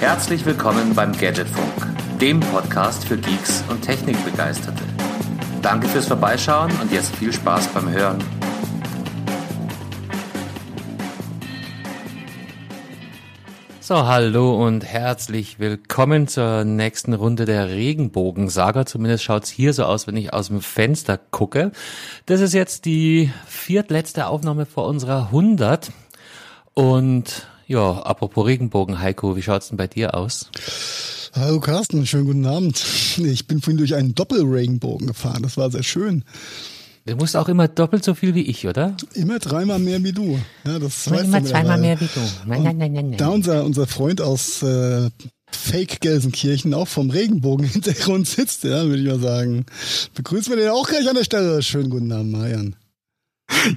Herzlich willkommen beim Gadgetfunk, dem Podcast für Geeks und Technikbegeisterte. Danke fürs Vorbeischauen und jetzt viel Spaß beim Hören. So, hallo und herzlich willkommen zur nächsten Runde der Regenbogensaga. Zumindest schaut's hier so aus, wenn ich aus dem Fenster gucke. Das ist jetzt die viertletzte Aufnahme vor unserer 100. Und ja, apropos Regenbogen, Heiko, wie schaut's denn bei dir aus? Hallo Carsten, schönen guten Abend. Ich bin vorhin durch einen Doppelregenbogen gefahren. Das war sehr schön. Du musst auch immer doppelt so viel wie ich, oder? Immer dreimal mehr wie du. Ja, das immer, immer zweimal mehr wie du. Nein, nein, nein, nein, nein. Da unser, unser Freund aus äh, Fake Gelsenkirchen auch vom Regenbogen-Hintergrund sitzt, ja, würde ich mal sagen. Begrüßen wir den auch gleich an der Stelle. Schönen guten Abend, Marian.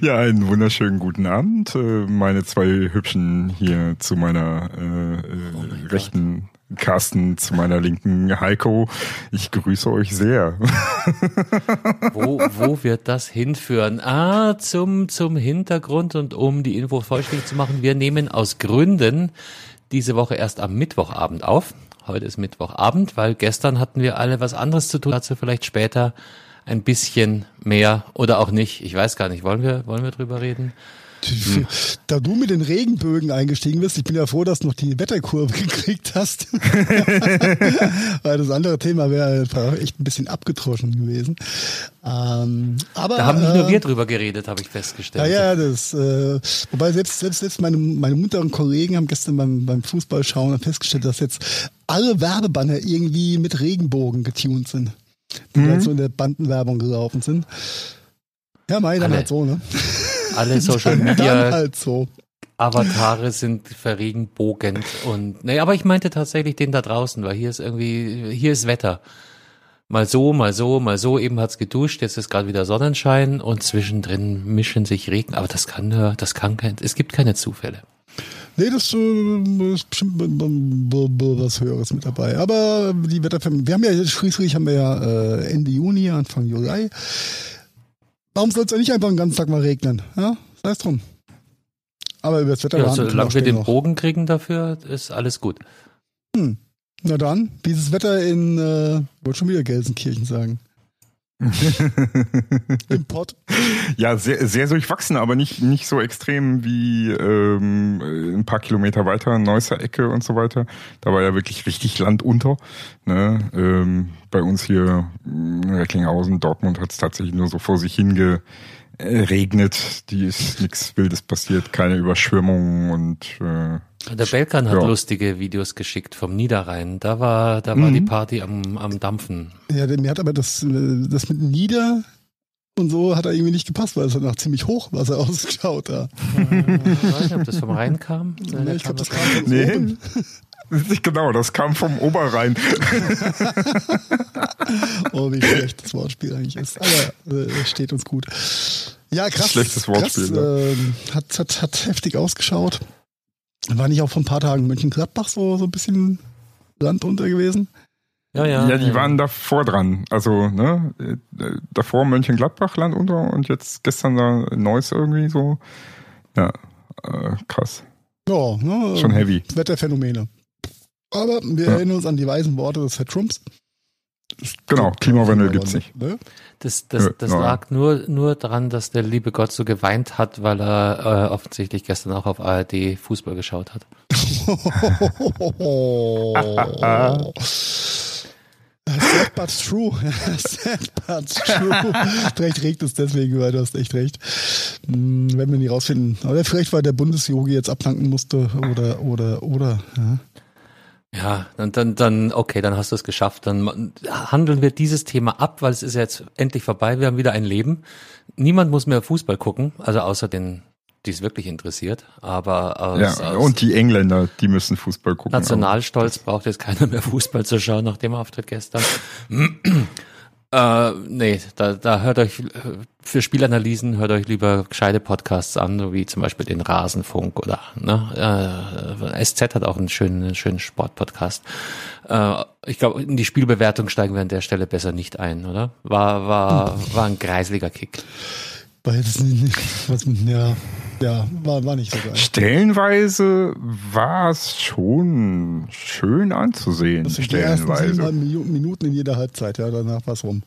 Ja, einen wunderschönen guten Abend. Äh, meine zwei Hübschen hier zu meiner äh, oh rechten Gott. Carsten, zu meiner linken Heiko. Ich grüße euch sehr. wo, wo wird das hinführen? Ah, zum, zum Hintergrund und um die Info vollständig zu machen. Wir nehmen aus Gründen diese Woche erst am Mittwochabend auf. Heute ist Mittwochabend, weil gestern hatten wir alle was anderes zu tun. Dazu vielleicht später ein bisschen mehr oder auch nicht. Ich weiß gar nicht. Wollen wir, wollen wir drüber reden? Hm. Da du mit den Regenbögen eingestiegen bist, ich bin ja froh, dass du noch die Wetterkurve gekriegt hast. Weil das andere Thema wäre echt ein bisschen abgetroschen gewesen. Ähm, aber, da haben nicht nur äh, wir drüber geredet, habe ich festgestellt. Ja, ja, das, äh, wobei selbst, selbst, selbst meine, meine munteren Kollegen haben gestern beim, beim Fußballschauen festgestellt, dass jetzt alle Werbebanner irgendwie mit Regenbogen getuned sind die mhm. so in der Bandenwerbung gelaufen sind. Ja, meine dann halt so, ne? Alle Social Media halt so. Avatare sind verregenbogend und nee, aber ich meinte tatsächlich den da draußen, weil hier ist irgendwie hier ist Wetter. Mal so, mal so, mal so, eben hat's geduscht, jetzt ist gerade wieder Sonnenschein und zwischendrin mischen sich Regen, aber das kann nur, das kann kein, es gibt keine Zufälle. Nee, das äh, ist bestimmt was Höheres mit dabei. Aber die Wetterfirmen, wir haben ja schließlich haben wir ja äh, Ende Juni, Anfang Juli. Warum soll es ja nicht einfach einen ganzen Tag mal regnen? Ja, sei es drum. Aber über das Wetter ja, Solange wir den noch. Bogen kriegen dafür, ist alles gut. Hm. Na dann, dieses Wetter in, äh, wollte schon wieder Gelsenkirchen sagen. Im Pott. Ja, sehr, sehr durchwachsen, aber nicht, nicht so extrem wie ähm, ein paar Kilometer weiter, Neusser Ecke und so weiter. Da war ja wirklich richtig Land unter. Ne? Ähm, bei uns hier in Recklinghausen, Dortmund hat es tatsächlich nur so vor sich hinge regnet, die ist nichts Wildes passiert, keine Überschwemmungen und äh, der Belkan hat ja. lustige Videos geschickt vom Niederrhein. Da war, da war mhm. die Party am, am Dampfen. Ja, mir hat aber das, äh, das mit Nieder und so hat er irgendwie nicht gepasst, weil es nach ziemlich Hochwasser ausgeschaut da. Äh, ich weiß nicht, ob das vom Rhein kam. Ja, ich glaube, das kam von nee. oben. Genau, das kam vom Oberrhein. oh, wie schlecht das Wortspiel eigentlich ist. Aber äh, steht uns gut. Ja, krass. Schlechtes Wortspiel. Krass, äh, hat, hat, hat heftig ausgeschaut. War nicht auch vor ein paar Tagen Mönchengladbach so, so ein bisschen Land unter gewesen? Ja, ja. Ja, die ja. waren davor dran. Also, ne, davor Mönchengladbach Land unter und jetzt gestern da Neuss irgendwie so. Ja, äh, krass. Ja, ne, schon heavy. Wetterphänomene. Aber wir ja. erinnern uns an die weisen Worte des Herr Trumps. Genau, Klimawandel gibt's nicht. Ne? Das, das, das ja, lag nur, nur daran, dass der liebe Gott so geweint hat, weil er äh, offensichtlich gestern auch auf ARD Fußball geschaut hat. Sad but true. Sad but true. vielleicht regt es deswegen, weil du hast echt recht. Hm, werden wir nie rausfinden. Aber vielleicht, weil der Bundesjogi jetzt abdanken musste oder, oder, oder. Ja. Ja, dann, dann, dann, okay, dann hast du es geschafft. Dann handeln wir dieses Thema ab, weil es ist jetzt endlich vorbei. Wir haben wieder ein Leben. Niemand muss mehr Fußball gucken, also außer den, die es wirklich interessiert. Aber aus, ja, aus und die Engländer, die müssen Fußball gucken. Nationalstolz braucht jetzt keiner mehr Fußball zu schauen nach dem Auftritt gestern. Äh, nee, da, da hört euch für Spielanalysen hört euch lieber gescheite Podcasts an, so wie zum Beispiel den Rasenfunk oder ne, äh, SZ hat auch einen schönen, schönen Sportpodcast. Äh, ich glaube, in die Spielbewertung steigen wir an der Stelle besser nicht ein, oder? War war war ein greisliger Kick. Weil das nicht, was, ja, Ja, war, war nicht so geil. Stellenweise war es schon schön anzusehen. Das sind die ersten stellenweise. Minuten in jeder Halbzeit, ja, danach war es rum.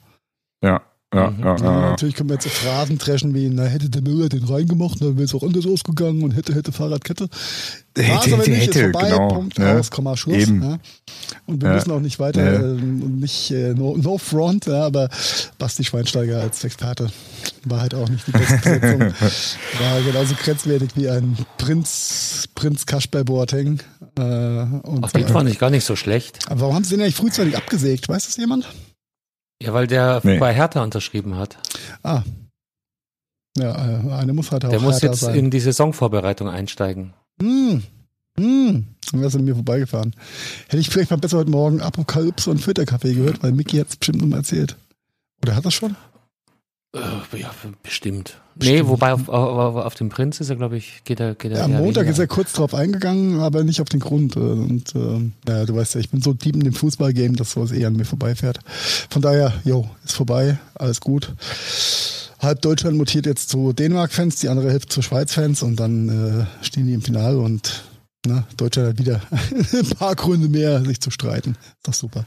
Ja, ja, Mhm. ja, Ja, ja. natürlich können wir jetzt so Phrasen dreschen wie, na, hätte der Müller den reingemacht, dann wäre es auch anders ausgegangen und hätte, hätte Fahrradkette. Hätte, aber hätte, nicht, ist hätte, vorbei, genau. Punkt, ne? aus, Komma, Schluss. Eben. Ja. Und wir Ja. müssen auch nicht weiter, Ja. ähm, nicht äh, no, no front, ja, aber Basti Schweinsteiger als Experte war halt auch nicht die beste Besetzung. war genauso grenzwertig wie ein Prinz, Prinz Kasper Boateng. Äh, und Auf den fand ich gar nicht so schlecht. aber warum haben sie den eigentlich frühzeitig abgesägt? Weiß das jemand? Ja, weil der Nee. bei Hertha unterschrieben hat. Ah. Ja, äh, eine muss halt auch Der muss jetzt sein. in die Saisonvorbereitung einsteigen. Hm. Hm. Dann wärst du an mir vorbeigefahren. Hätte ich vielleicht mal besser heute Morgen Apokalypse und Filterkaffee gehört, weil Mickey hat es bestimmt noch mal erzählt. Oder hat das schon? Äh, ja, bestimmt. Nee, Bestimmt. wobei auf, auf, auf den Prinz ist er, glaube ich, geht er, geht er Ja, am Montag weniger. ist er kurz drauf eingegangen, aber nicht auf den Grund. äh, Und äh, ja, du weißt ja, ich bin so deep in dem Fußballgame, dass sowas eher an mir vorbeifährt. Von daher, jo, ist vorbei, alles gut. Halb Deutschland mutiert jetzt zu Dänemark-Fans, die andere Hälfte zu Schweiz-Fans und dann äh, stehen die im Finale und ne, Deutschland hat wieder ein paar Gründe mehr, sich zu streiten. Ist doch super.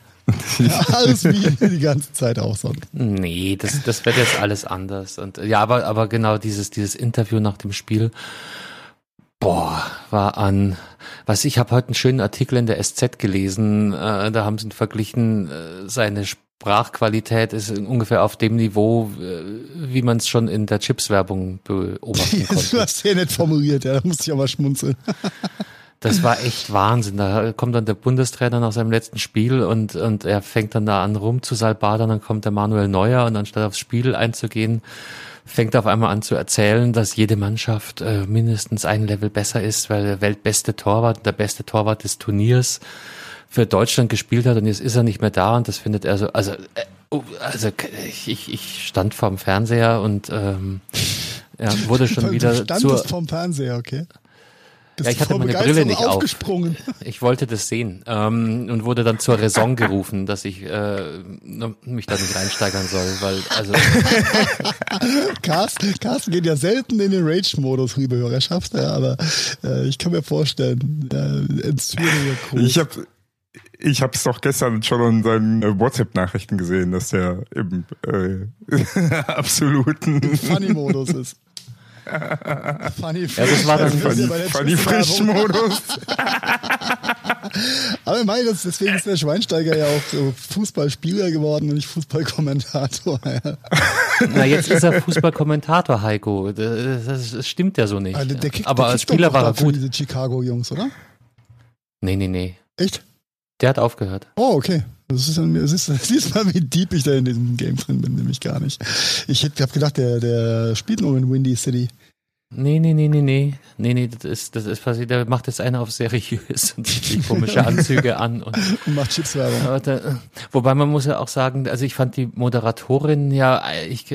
Ja, alles wie die ganze Zeit auch sonst. Nee, das, das wird jetzt alles anders. Und ja, aber, aber genau dieses, dieses Interview nach dem Spiel, boah, war an, was ich habe heute einen schönen Artikel in der SZ gelesen, äh, da haben sie ihn verglichen, äh, seine Sprachqualität ist ungefähr auf dem Niveau, äh, wie man es schon in der Chips-Werbung beobachten Du konnte. hast ja nicht formuliert, ja, da musste ich mal schmunzeln. Das war echt Wahnsinn. Da kommt dann der Bundestrainer nach seinem letzten Spiel und, und er fängt dann da an rum zu salbadern, dann kommt der Manuel Neuer und anstatt aufs Spiel einzugehen, fängt er auf einmal an zu erzählen, dass jede Mannschaft äh, mindestens ein Level besser ist, weil der weltbeste Torwart, der beste Torwart des Turniers für Deutschland gespielt hat und jetzt ist er nicht mehr da und das findet er so, also, äh, oh, also ich, ich, stand vorm Fernseher und ähm, ja, wurde schon du wieder standest zur, vorm Fernseher, okay? Bist Ja, ich hatte meine Brille nicht auf. aufgesprungen. Ich wollte das sehen ähm, und wurde dann zur Raison gerufen, dass ich äh, mich da nicht reinsteigern soll, weil also Carsten, Carsten geht ja selten in den Rage-Modus, liebe Hörerschaft, ja, aber äh, ich kann mir vorstellen, äh, groß. Ich habe ich hab's doch gestern schon in seinen äh, WhatsApp-Nachrichten gesehen, dass der im äh, absoluten Funny-Modus ist. Funny Ja, das war dann Frisch. Funny, funny. Frisch-Modus. Aber ich meine, das, deswegen ist der Schweinsteiger ja auch so Fußballspieler geworden und nicht Fußballkommentator. Na jetzt ist er Fußballkommentator Heiko. Das, das, das stimmt ja so nicht. Also der kickt, Aber der als Spieler war er gut. diese Chicago-Jungs, oder? Nee, nee, nee. Echt? Der hat aufgehört. Oh, okay. Das ist, dann- das ist, siehst mal, wie deep ich da in diesem Game drin bin, nämlich gar nicht. Ich hätte hab gedacht, der, der spielt nur in Windy City. Nee, nee, nee, nee, nee. Nee, nee, das ist, das ist passiert. Der macht jetzt einer auf seriös und zieht sich komische Anzüge an und Und macht Chipswerbung. Wobei man muss ja auch sagen, also ich fand die Moderatorin ja ich,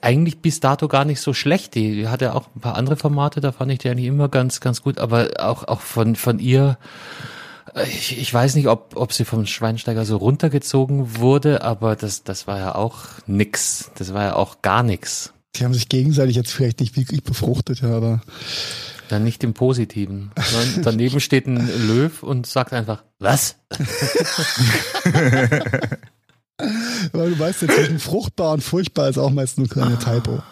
eigentlich bis dato gar nicht so schlecht. Die hatte auch ein paar andere Formate, da fand ich die eigentlich immer ganz, ganz gut. Aber auch, auch von, von ihr, ich, ich weiß nicht, ob, ob sie vom Schweinsteiger so runtergezogen wurde, aber das, das war ja auch nix. Das war ja auch gar nix. Die haben sich gegenseitig jetzt vielleicht nicht wirklich befruchtet, ja, aber Dann nicht im Positiven. sondern Daneben steht ein Löw und sagt einfach, was? weil du weißt ja, zwischen fruchtbar und furchtbar ist auch meist nur eine Typo.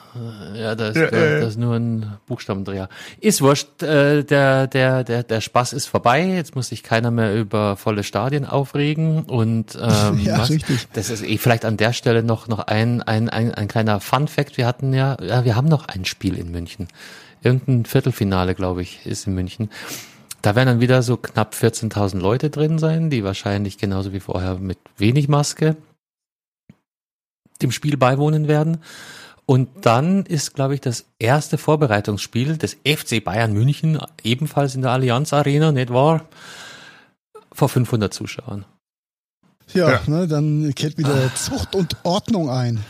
Ja, das, Ja, das, ja, das ist nur ein Buchstabendreher. Ist wurscht, äh, der, der, der, der Spaß ist vorbei. Jetzt muss sich keiner mehr über volle Stadien aufregen. Und ähm, Ja, was? richtig. das ist eh vielleicht an der Stelle noch, noch ein, ein, ein, ein kleiner Fun-Fact. Wir hatten ja, ja, wir haben noch ein Spiel in München. Irgendein Viertelfinale, glaube ich, ist in München. Da werden dann wieder so knapp 14.000 Leute drin sein, die wahrscheinlich genauso wie vorher mit wenig Maske dem Spiel beiwohnen werden. Und dann ist, glaube ich, das erste Vorbereitungsspiel des FC Bayern München, ebenfalls in der Allianz Arena, nicht wahr? Vor 500 Zuschauern. Ja, Ja. Ne, dann kehrt wieder Zucht und Ordnung ein.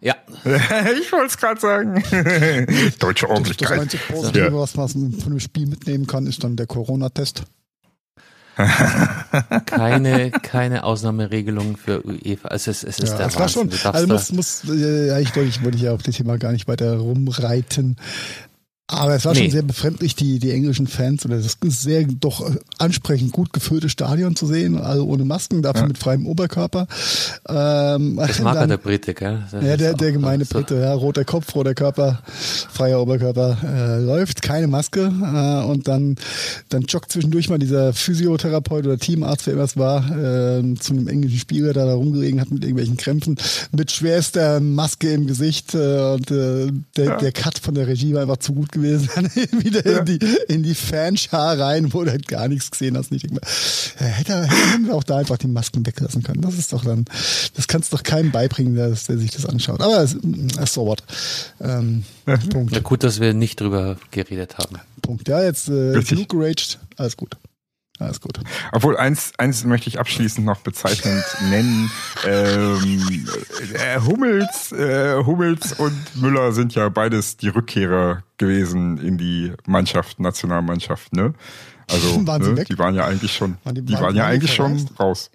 Ja, ich wollte es gerade sagen. Deutsche Das, das Ordentlichkeit. einzige Positive, was man von dem Spiel mitnehmen kann, ist dann der Corona-Test. keine, keine Ausnahmeregelung für UEFA. Also es, es ist Ja, der das war schon. Du Also muss, muss, ja, ich, wollte- ich wollte ja auf das Thema gar nicht weiter rumreiten. Aber es war Nee. schon sehr befremdlich, die, die englischen Fans oder das sehr doch ansprechend gut gefüllte Stadion zu sehen, also ohne Masken, dafür mit freiem Oberkörper. Ähm, Das mag ja dann- der Brite, gell? Das ja, der, der gemeine so. Brite, ja, roter Kopf, roter Körper, freier Oberkörper, äh, läuft, keine Maske äh, und dann, dann joggt zwischendurch mal dieser Physiotherapeut oder Teamarzt, wer immer es war, äh, zu einem englischen Spieler, der da rumgelegen hat mit irgendwelchen Krämpfen, mit schwerster Maske im Gesicht äh, und äh, der, der Cut von der Regie war einfach zu gut gewesen. Dann wieder in die, in die Fanschar rein, wo du halt gar nichts gesehen hast. Mal, äh, hätte, hätten wir auch da einfach die Masken weglassen können. Das ist doch dann, das kannst du doch keinem beibringen, der, der sich das anschaut. Aber es- äh, so what. Ähm, Punkt. Ja, gut, dass wir nicht drüber geredet haben. Punkt. Ja, jetzt äh, genug geraged. Alles gut. Alles gut. Obwohl, eins, eins möchte ich abschließend noch bezeichnend nennen. Ähm, äh, Hummels, äh, Hummels und Müller sind ja beides die Rückkehrer gewesen in die Mannschaft, Nationalmannschaft, ne? Also, Waren sie ne, weg? die waren ja eigentlich schon, Waren die- die, waren- waren ja eigentlich schon raus.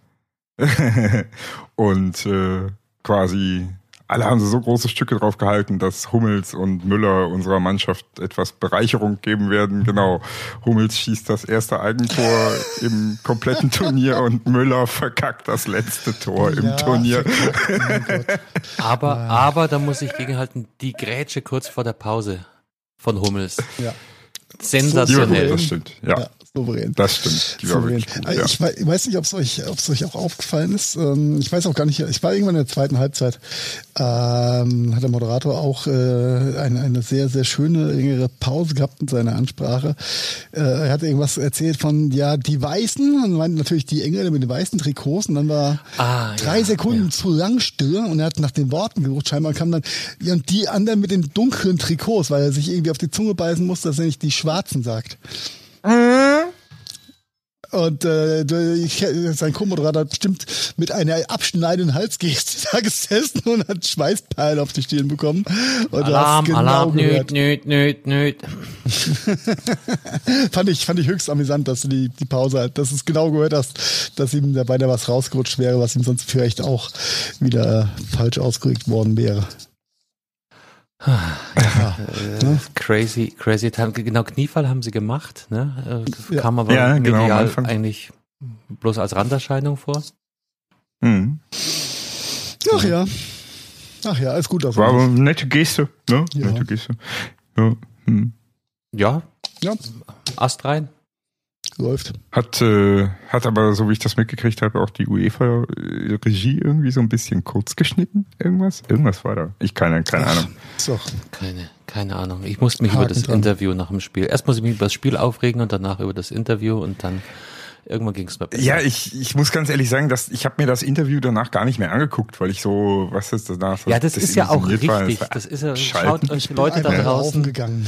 und äh, quasi alle haben so große Stücke drauf gehalten, dass Hummels und Müller unserer Mannschaft etwas Bereicherung geben werden. Genau. Hummels schießt das erste Eigentor im kompletten Turnier und Müller verkackt das letzte Tor im Ja, Turnier. Aber, aber da muss ich gegenhalten, die Grätsche kurz vor der Pause von Hummels. Ja. Sensationell. das stimmt. Ja, Ja, souverän. das stimmt. Die war Souverän. gut. Also Ja. Ich wei- ich weiß nicht, ob es euch, euch auch aufgefallen ist. Ähm, Ich weiß auch gar nicht. Ich war irgendwann in der zweiten Halbzeit. Ähm, hat der Moderator auch äh, eine, eine sehr, sehr schöne längere Pause gehabt in seiner Ansprache. Äh, Er hat irgendwas erzählt von ja die Weißen und meint natürlich die Engländer mit den weißen Trikots und dann war Ah, drei ja, Sekunden ja. zu lang still und er hat nach den Worten gesucht. Scheinbar kam dann ja und die anderen mit den dunklen Trikots, weil er sich irgendwie auf die Zunge beißen musste, dass er nicht die Schwarzen sagt. Und äh, ich, sein Co-Moderator hat bestimmt mit einer abschneidenden Halsgeste da gesessen und hat Schweißperlen auf die Stirn bekommen. Und Alarm, genau Alarm, gehört. nüt, nüt, nüt, nüt. Fand ich, fand ich höchst amüsant, dass du die, die Pause halt, dass du es genau gehört hast, dass ihm dabei da was rausgerutscht wäre, was ihm sonst vielleicht auch wieder falsch ausgerückt worden wäre. Ja, ne? Crazy, crazy time. Genau, Kniefall haben sie gemacht, ne? Äh, Ja. Kam aber Ja, genau, eigentlich bloß als Randerscheinung vor. Mhm. Ach ja. Ach ja, ist gut. dass War er- aber eine nette Geste. Ne? Ja. Nette Geste. Ja. Hm. Ja, Ja, Ast rein. Läuft. Hat, äh, hat aber, so wie ich das mitgekriegt habe, auch die UEFA-Regie irgendwie so ein bisschen kurz geschnitten. Irgendwas? Irgendwas war da. Ich keine, keine Ahnung. Ist doch. Keine, keine Ahnung. Ich musste mich Haken über das dran. Interview nach dem Spiel. Erst muss ich mich über das Spiel aufregen und danach über das Interview und dann irgendwann ging es mir besser. Ja, ich, ich muss ganz ehrlich sagen, dass ich habe mir das Interview danach gar nicht mehr angeguckt, weil ich so, was ist das danach? ja, das, ist ja auch richtig. Das war Das ist ja, schaut euch Leute da draußen, gegangen.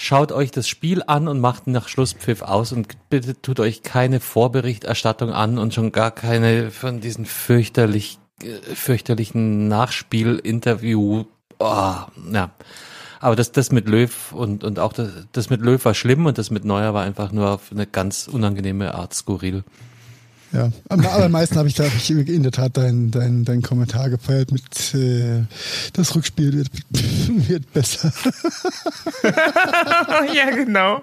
Schaut euch das Spiel an und macht nach Schlusspfiff aus und bitte tut euch keine Vorberichterstattung an und schon gar keine von diesen fürchterlich, äh, fürchterlichen Nachspielinterview. Oh, ja. Aber das, das mit Löw und, und auch das, das mit Löw war schlimm und das mit Neuer war einfach nur auf eine ganz unangenehme Art skurril. Ja, am allermeisten habe ich da ich in der Tat deinen dein, dein Kommentar gefeiert mit äh, das Rückspiel wird, wird besser. ja, genau.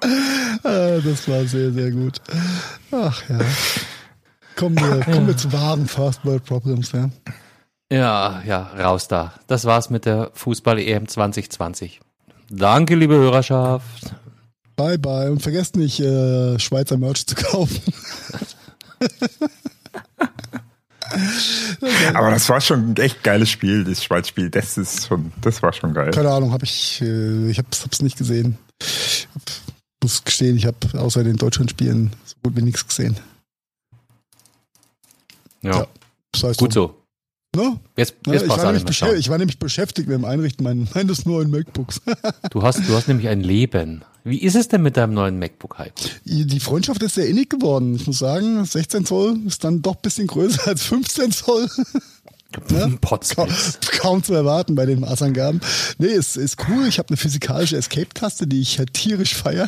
Ah, das war sehr, sehr gut. Ach ja. Kommen wir, kommen wir zu wahren First World Problems, ja. Ja, ja, raus da. Das war's mit der Fußball-EM 2020. Danke, liebe Hörerschaft. Bye bye und vergesst nicht, äh, Schweizer Merch zu kaufen. Aber das war schon ein echt geiles Spiel, das Schweiz-Spiel. Das ist schon, das war schon geil. Keine Ahnung, habe ich, äh, ich hab's, hab's nicht gesehen. Ich hab, muss gestehen, ich habe außer den Deutschlandspielen so gut wie nichts gesehen. Ja, Ja. Das heißt gut so. Ne? Jetzt, Ja, jetzt ich, brauchst war schauen. ich war nämlich beschäftigt mit dem Einrichten mein, meines neuen MacBooks. Du hast, du hast nämlich ein Leben. Wie ist es denn mit deinem neuen MacBook, Heiko? Die Freundschaft ist sehr innig geworden. Ich muss sagen, 16 Zoll ist dann doch ein bisschen größer als 15 Zoll. Ja? Kaum, kaum zu erwarten bei den Massangaben. Nee, ist, ist cool. Ich habe eine physikalische Escape-Taste, die ich halt tierisch feiere.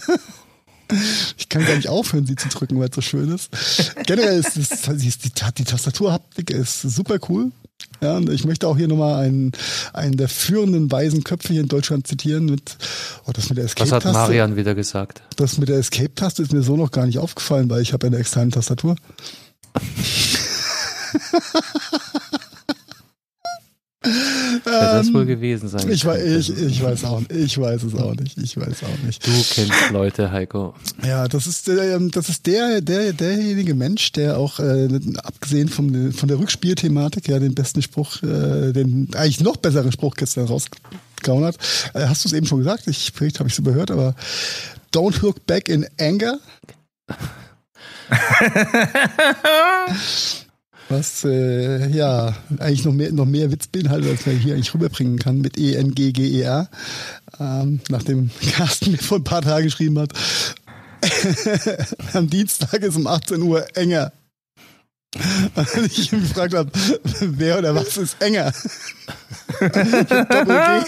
Ich kann gar nicht aufhören, sie zu drücken, weil es so schön ist. Generell ist, es, die, die, die Tastaturhaptik ist super cool. Ja, und ich möchte auch hier nochmal einen, einen der führenden weisen Köpfe hier in Deutschland zitieren mit, oh, das mit der Was Escape-Taste. hat Marian wieder gesagt? Das mit der Escape-Taste ist mir so noch gar nicht aufgefallen, weil ich habe eine externe Tastatur. Wer das wohl gewesen sein Ähm, Ich, könnte. ich, ich weiß auch. Ich weiß es auch nicht. Ich weiß auch nicht. Du kennst Leute, Heiko. Ja, das ist, äh, das ist der, der, derjenige Mensch, der auch, äh, abgesehen vom, von der Rückspielthematik, ja, den besten Spruch, äh, den eigentlich noch besseren Spruch gestern rausgehauen hat. Äh, hast du es eben schon gesagt? Ich, vielleicht habe ich es überhört, aber don't look back in anger. Was äh, ja eigentlich noch mehr, noch mehr Witz beinhaltet, als man hier eigentlich rüberbringen kann mit E-N-G-G-E-R. Ähm, nachdem Carsten mir vor ein paar Tagen geschrieben hat, am Dienstag ist um 18 Uhr enger. Und ich ihn gefragt habe, wer oder was ist enger? Doppel G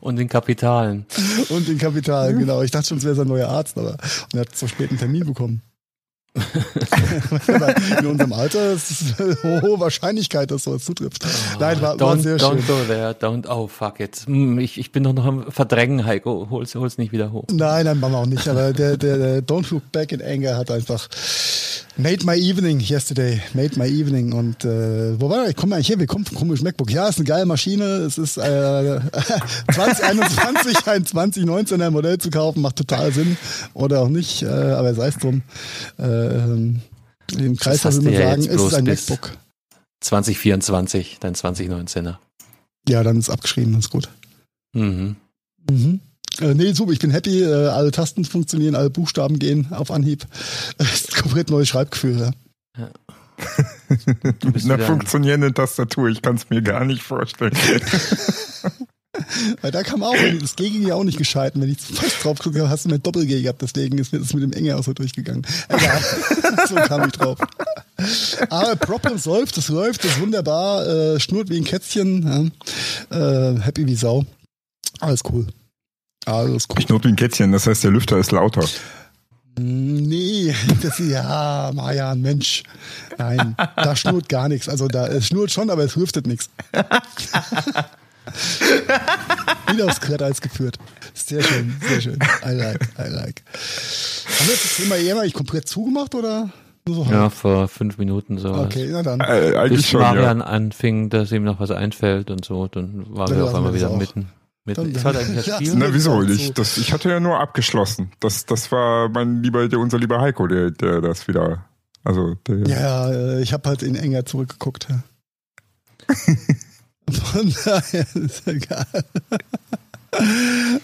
Und den Kapitalen. und den Kapital, genau. Ich dachte schon, es wäre sein neuer Arzt, aber und er hat zu spät einen Termin bekommen. In unserem Alter ist es eine hohe Wahrscheinlichkeit, dass sowas zutrifft. Nein, war, war Don't, sehr don't schön. go there, don't, oh fuck it. Hm, Ich, ich bin doch noch am Verdrängen, Heiko. Hol's, hol's nicht wieder hoch. Nein, nein, machen wir auch nicht. Aber der, der, der Don't Look Back in Anger hat einfach made my evening yesterday. Made my evening. Und äh, wo war er? Ich komme eigentlich her, wir kommen vom komischen MacBook. Ja, ist eine geile Maschine. Es ist äh, 2021 ein 2019er Modell zu kaufen, macht total Sinn. Oder auch nicht, äh, aber sei es drum. Äh, ähm, Im Kreis würde du man ja sagen, ist es ein MacBook. 2024, dein 2019er. Ja, dann ist abgeschrieben, das ist gut. Mhm. Mhm. Äh, nee, super, ich bin happy. Äh, alle Tasten funktionieren, alle Buchstaben gehen auf Anhieb. Es ist ein komplett neues Schreibgefühl. Ja. Mit einer funktionierenden Tastatur, ich kann es mir gar nicht vorstellen. Weil da kam auch, das G ging ja auch nicht gescheit. Und wenn ich fast drauf gucke, hast du mir Doppel-G gehabt. Deswegen ist mir das mit dem Enge auch so durchgegangen. Egal. so kam ich drauf. Aber Problems läuft, das läuft, das ist wunderbar. Äh, schnurrt wie ein Kätzchen. Ja. Äh, happy wie Sau. Alles cool. Alles cool. Ich not wie ein Kätzchen, das heißt, der Lüfter ist lauter. Nee, das ja, Marian, Mensch. Nein, da schnurrt gar nichts. Also da es schnurrt schon, aber es lüftet nichts. Wieder aufs Glatteis geführt. Sehr schön, sehr schön. I like, I like. Haben wir jetzt das Thema eh eigentlich komplett zugemacht oder nur so halb? Ja, vor fünf Minuten so. Okay, na dann. Äh, eigentlich Bis schon, ja. Marian anfing, dass ihm noch was einfällt und so, dann waren Dann wir auf einmal wieder auch. mitten. mitten. Dann- Ist eigentlich das Ja. Spiel? Na, wieso? Ich, das, ich hatte ja nur abgeschlossen. Das, das war mein lieber, der, unser lieber Heiko, der, der das wieder, also, der, Ja, äh, ich habe halt in enger zurückgeguckt. Von daher ist egal.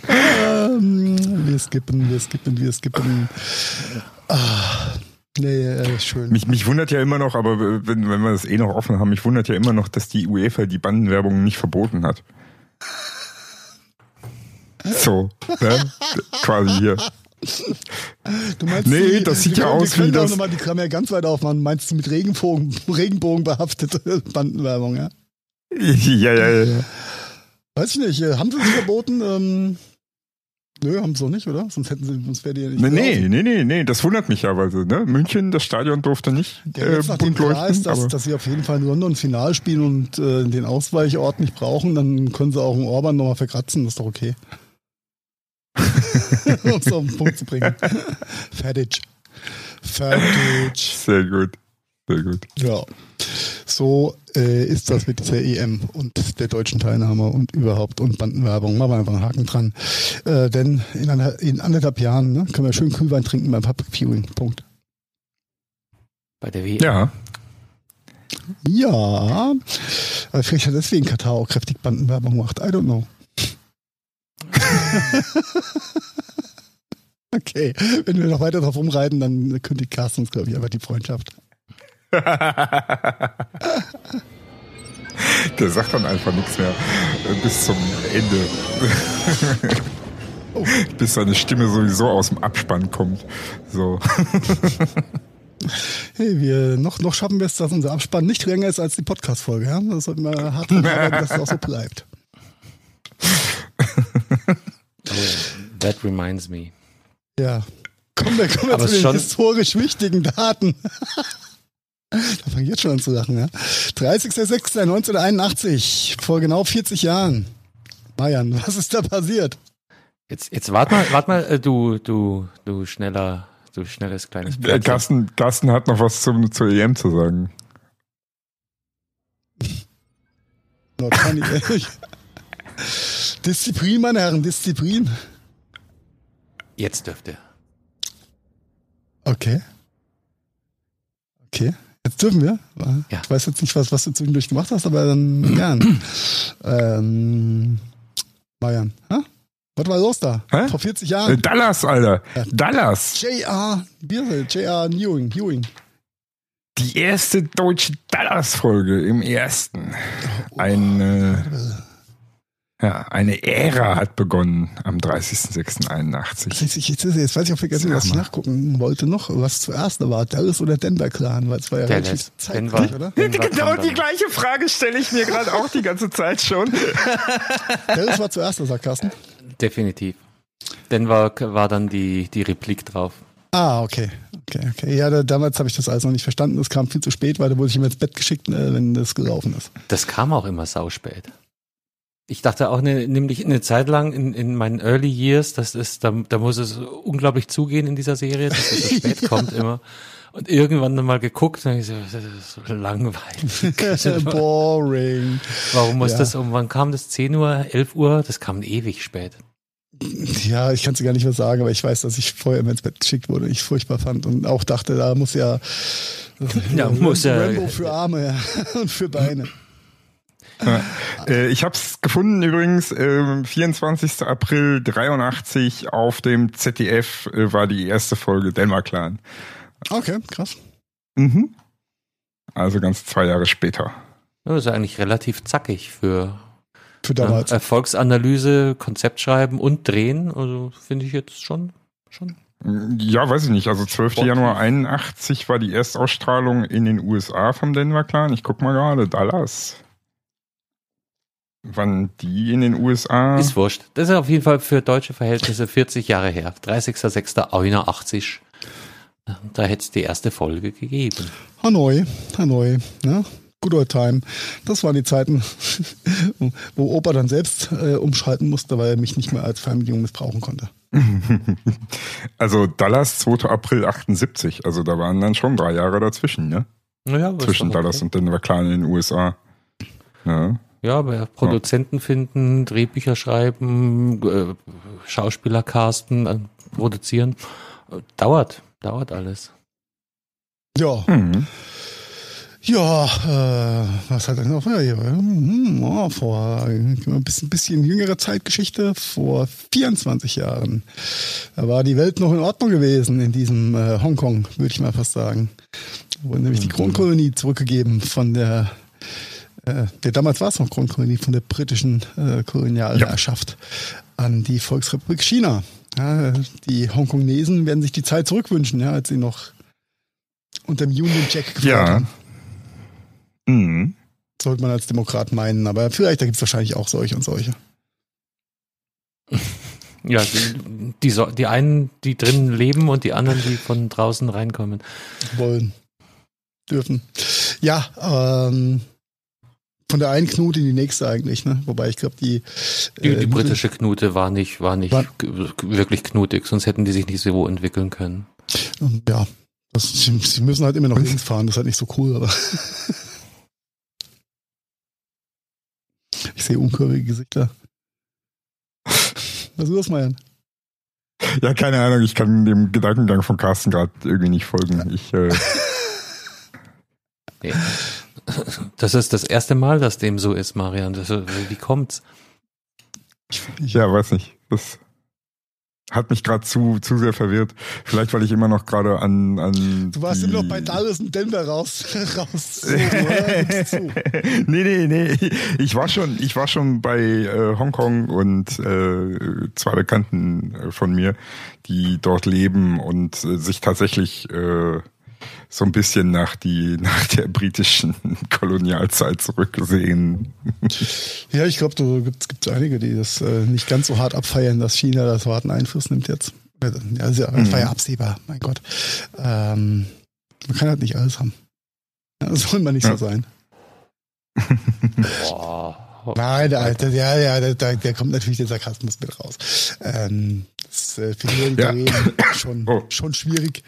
ähm, wir skippen, wir skippen, wir skippen. Ah, nee, äh, schön. Mich, mich wundert ja immer noch, aber wenn, wenn wir das eh noch offen haben, mich wundert ja immer noch, dass die UEFA die Bandenwerbung nicht verboten hat. So, ne? Quasi hier. Du meinst, Nee, die- das sieht ja können- aus wie auch das- nochmal die Klammer ja ganz weit aufmachen. Meinst du mit Regenbogen, Regenbogen behaftete Bandenwerbung, ja? Ja, ja, ja. Weiß ich nicht. äh, Haben sie es verboten? Ähm, nö, haben sie doch nicht, oder? Sonst hätten sie, sonst wäre die ja nicht Nee, nee, nee, nee, nee, das wundert mich ja, weil so, ne? München, das Stadion durfte nicht Ja, äh, jetzt nachdem bunt klar ist, dass, aber dass sie auf jeden Fall in London Final spielen und äh, den Ausweichort nicht brauchen, dann können sie auch einen Orban nochmal verkratzen, das ist doch okay. um es auf den Punkt zu bringen. Fertig. Fertig. sehr gut, sehr gut. Ja. So äh, ist das mit dieser EM und der deutschen Teilnahme und überhaupt und Bandenwerbung. Machen wir einfach einen Haken dran. Äh, denn in, einer, in anderthalb Jahren ne, können wir schön Kühlwein trinken beim Public Viewing. Punkt. Bei der W. Ja, Ja, aber vielleicht hat deswegen Katar auch kräftig Bandenwerbung gemacht. I don't know. okay, wenn wir noch weiter drauf umreiten, dann kündigt Carsten uns, glaube ich, einfach die Freundschaft. der sagt dann einfach nichts mehr äh, bis zum Ende. Oh. Bis seine Stimme sowieso aus dem Abspann kommt. So. Hey, wir, noch, noch schaffen wir es, dass unser Abspann nicht länger ist als die Podcast-Folge. Ja? Das sollten wir hart arbeiten, dass es auch so bleibt. Oh, that reminds me. Ja. Kommen wir, kommen wir Aber zu den schon- historisch wichtigen Daten. Da fange ich jetzt schon an zu lachen, ja. 30.06.1981, vor genau 40 Jahren. Marian, was ist da passiert? Jetzt, jetzt wart mal, wart mal, äh, du, du, du schneller, du schnelles kleines Äh, Pferdchen. Carsten, Carsten hat noch was zum, zur EM zu sagen. No, kann ich ehrlich. Disziplin, meine Herren, Disziplin. Jetzt dürfte. Okay. Okay. Jetzt dürfen wir. Ja. Ich weiß jetzt nicht, was, was du zwischendurch gemacht hast, aber dann gern. ähm, Marian, hä? was war los da? Hä? Vor 40 Äh, Jahren. Dallas, Alter. Ja. Dallas. J.R. Biere, J.R. Ewing, Ewing. Die erste deutsche Dallas-Folge im ersten. Eine, ja, eine Ära hat begonnen am 30.06.81. Jetzt, ich, jetzt, jetzt weiß ich auch vergessen, was ich nachgucken wollte noch, was zuerst war, Dallas oder Denver Clan, weil es war ja Dallas. relativ zeitgleich, Denver. oder? Denver Genau die gleiche Frage stelle ich mir gerade auch die ganze Zeit schon. Dallas war zuerst, sagt Carsten. Definitiv. Dann war, war dann die, die Replik drauf. Ah, okay. Okay, okay. Ja, da, damals habe ich das alles noch nicht verstanden. Es kam viel zu spät, weil da wurde ich immer ins Bett geschickt, äh, wenn das gelaufen ist. Das kam auch immer sauspät. Ich dachte auch ne, nämlich eine Zeit lang in, in meinen Early Years, das ist, da, da muss es unglaublich zugehen in dieser Serie, dass es so spät kommt immer. Und irgendwann dann mal geguckt, und ich so, das ist so langweilig. Boring. Warum muss Ja. das um, wann kam das? 10 Uhr, 11 Uhr? Das kam ewig spät. Ja, ich kann es gar nicht mehr sagen, aber ich weiß, dass ich vorher immer ins Bett geschickt wurde, ich furchtbar fand und auch dachte, da muss ja, Ja, muss ja- Rambo für Arme ja, und für Beine. Äh, ich habe es gefunden übrigens, ähm, 24. April 83 auf dem ZDF äh, war die erste Folge Delmar Clan. Okay, krass. Mhm. Also ganz zwei Jahre später. Das ist eigentlich relativ zackig für Für damals. Erfolgsanalyse, Konzeptschreiben und Drehen. Also finde ich jetzt schon, schon. Ja, weiß ich nicht. Also 12. Sportlich. Januar 81 war die Erstausstrahlung in den USA vom Denver Clan. Ich guck mal gerade, Dallas. Wann die in den USA? Ist wurscht. Das ist auf jeden Fall für deutsche Verhältnisse 40 Jahre her. 30.06.81. Da hätte es die erste Folge gegeben. Hanoi, Hanoi, ne? Good old time. Das waren die Zeiten, wo Opa dann selbst äh, umschalten musste, weil er mich nicht mehr als Fernbedienung missbrauchen konnte. Also Dallas 2. April 78. Also da waren dann schon drei Jahre dazwischen, ne? Naja, Zwischen doch okay. Dallas und Denver Clan in den USA. Ja. Ja, aber Produzenten finden, Drehbücher schreiben, äh, Schauspieler casten, äh, produzieren. Dauert, dauert alles. Ja, Mhm. ja, äh, was hat er noch? Ja, ja, hm, oh, vor ein bisschen, bisschen jüngere Zeitgeschichte, vor 24 Jahren. Da war die Welt noch in Ordnung gewesen in diesem äh, Hongkong, würde ich mal fast sagen. Da wurde nämlich die Kronkolonie zurückgegeben von der äh, der damals war es noch Kronkolonie von der britischen äh, Kolonialherrschaft an die Volksrepublik China. Ja, die Hongkonesen werden sich die Zeit zurückwünschen, ja, als sie noch unter dem Union Jack gefeiert Ja. haben. Mhm. Sollte man als Demokrat meinen, aber vielleicht da gibt es wahrscheinlich auch solche und solche. Ja, die, die, so- die einen, die drinnen leben und die anderen, die von draußen reinkommen. Wollen. Dürfen. Ja, ähm, von der einen Knute in die nächste eigentlich, ne? Wobei ich glaube, die, Die, äh, die britische Knute war nicht, war nicht War- wirklich knutig, sonst hätten die sich nicht so entwickeln können. Ja, das, sie, sie müssen halt immer noch links fahren, das ist halt nicht so cool, aber. ich sehe unkurvige Gesichter. Was ist los, Marian? Ja, keine Ahnung, ich kann dem Gedankengang von Carsten gerade irgendwie nicht folgen. Ich, äh, Nee. Das ist das erste Mal, dass dem so ist, Marian. Das, wie kommt's? Ja, weiß nicht. Das hat mich gerade zu, zu sehr verwirrt. Vielleicht, weil ich immer noch gerade an, an. Du warst die- immer noch bei Dallas und Denver raus, raus. zu. nee, nee, nee. Ich war schon, ich war schon bei äh, Hongkong und äh, zwei Bekannten äh, von mir, die dort leben und äh, sich tatsächlich äh, so ein bisschen nach die nach der britischen Kolonialzeit zurücksehen. Ja, ich glaube, da gibt es einige, die das äh, nicht ganz so hart abfeiern, dass China das so harten Einfluss nimmt jetzt. Ja, das, das war ja absehbar, mein Gott. Ähm, man kann halt nicht alles haben. Das soll man nicht Ja. so sein. Boah. Nein, der, ja, ja, der, der, der kommt natürlich der Sarkasmus mit raus. Ähm, das äh, für die Ja. Schon, Oh. schon schwierig.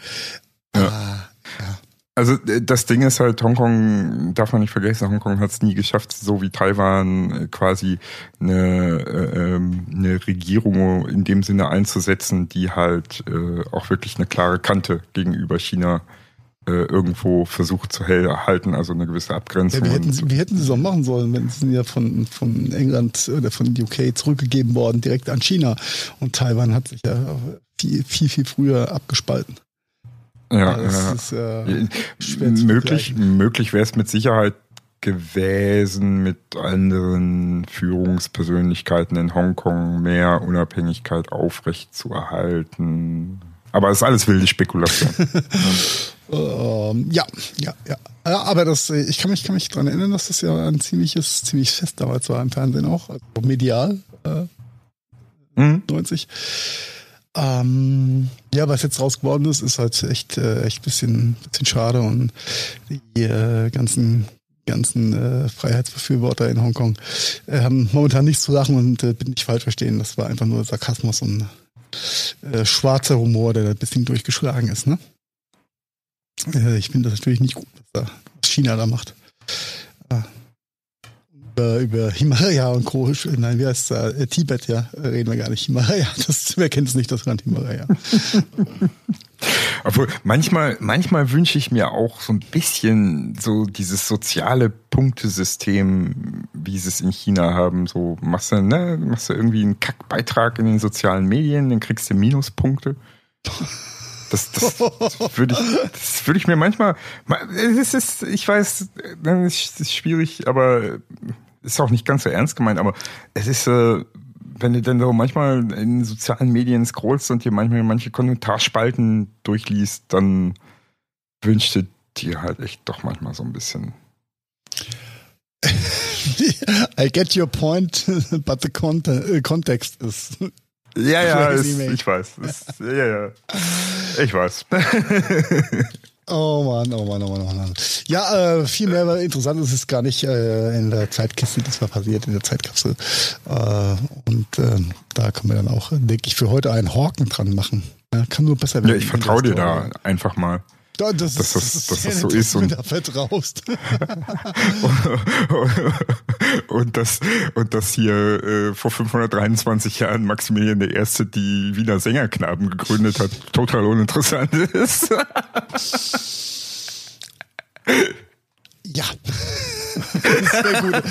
Ja. Ja. Also äh, das Ding ist halt, Hongkong, darf man nicht vergessen, Hongkong hat es nie geschafft, so wie Taiwan äh, quasi eine, äh, ähm, eine Regierung in dem Sinne einzusetzen, die halt äh, auch wirklich eine klare Kante gegenüber China äh, irgendwo versucht zu halten, also eine gewisse Abgrenzung. Ja, wie, hätten sie, wie hätten sie es auch machen sollen, wenn sie ja von, von England oder von UK zurückgegeben worden, direkt an China. Und Taiwan hat sich ja viel, viel, viel früher abgespalten. Ja, ja. ist äh, Äh, möglich, möglich wäre es mit Sicherheit gewesen, mit anderen Führungspersönlichkeiten in Hongkong mehr Unabhängigkeit aufrecht zu erhalten. Aber es ist alles wilde Spekulation. Ähm, ja, ja, ja. Aber das, äh, ich kann mich, kann mich dran erinnern, dass das ja ein ziemliches, ziemlich Fest damals war im Fernsehen auch, also medial, äh, Hm? 90. Ähm, ja, was jetzt raus geworden ist, ist halt echt, äh, echt bisschen, bisschen schade und die äh, ganzen ganzen äh, Freiheitsbefürworter in Hongkong äh, haben momentan nichts zu lachen und äh, bitte nicht falsch verstehen, das war einfach nur Sarkasmus und äh, schwarzer Humor, der da ein bisschen durchgeschlagen ist, ne? Ich finde das natürlich nicht gut, was, da, China da macht. Über, über Himalaya und Co. Nein, wie heißt es? Äh, Tibet, ja, reden wir gar nicht. Himalaya, das, wer kennt es nicht, das Land Himalaya. Obwohl, manchmal, manchmal wünsche ich mir auch so ein bisschen so dieses soziale Punktesystem, wie sie es in China haben. So machst du, ne, machst du irgendwie einen Kackbeitrag in den sozialen Medien, dann kriegst du Minuspunkte. Das, das, das würde ich, das ich mir manchmal, es ist, ich weiß, es ist schwierig, aber ist auch nicht ganz so ernst gemeint, aber es ist, äh, wenn du dann so manchmal in sozialen Medien scrollst und dir manchmal manche Kommentarspalten durchliest, dann wünschst du dir halt echt doch manchmal so ein bisschen. I get your point, but the äh, context is. Ja, ja, mate. ich weiß. Es, ja, ja. Ich weiß. Oh Mann, oh Mann, oh Mann, oh Mann. Ja, äh, viel mehr interessant ist es gar nicht äh, in der Zeitkiste, das war passiert in der Zeitkapsel. Äh, und äh, da können wir dann auch, denke ich, für heute einen Haken dran machen. Ja, kann nur besser werden. Ja, ich vertraue dir da einfach mal. Ja, das, dass das- ist dass sehr das so ist dass und- da vertraust. und das und das hier äh, vor 523 Jahren Maximilian I. die Wiener Sängerknaben gegründet hat, total uninteressant ist. Ja. sehr, gute,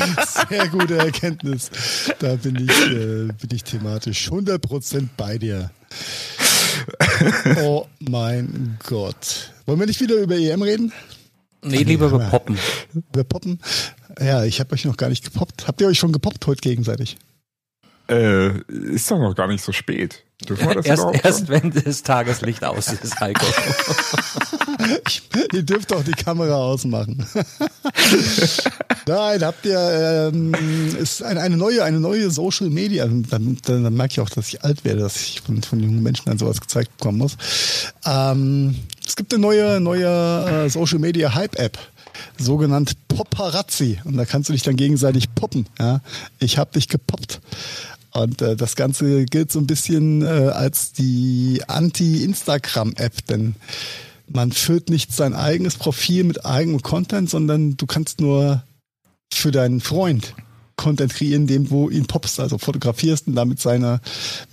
sehr gute Erkenntnis. Da bin ich, äh, bin ich thematisch 100% bei dir. Oh mein Gott. Wollen wir nicht wieder über EM reden? Nee, lieber über Poppen. Über Poppen? Ja, ich habe euch noch gar nicht gepoppt. Habt ihr euch schon gepoppt heute gegenseitig? Äh, ist doch noch gar nicht so spät. Dürfen wir das Erst, erst wenn das Tageslicht aus ist, Heiko. Ich, ihr dürft auch die Kamera ausmachen. Nein, habt ihr, ähm, ist eine, eine neue, eine neue Social Media. Dann, dann, dann merke ich auch, dass ich alt werde, dass ich von, von jungen Menschen dann sowas gezeigt bekommen muss. Ähm, es gibt eine neue, neue äh, Social Media Hype App. Sogenannt Popparazzi. Und da kannst du dich dann gegenseitig poppen. Ja? Ich hab dich gepoppt. Und äh, das Ganze gilt so ein bisschen äh, als die Anti-Instagram-App, denn man füllt nicht sein eigenes Profil mit eigenem Content, sondern du kannst nur für deinen Freund Content kreieren, indem du ihn poppst, also fotografierst und damit seine,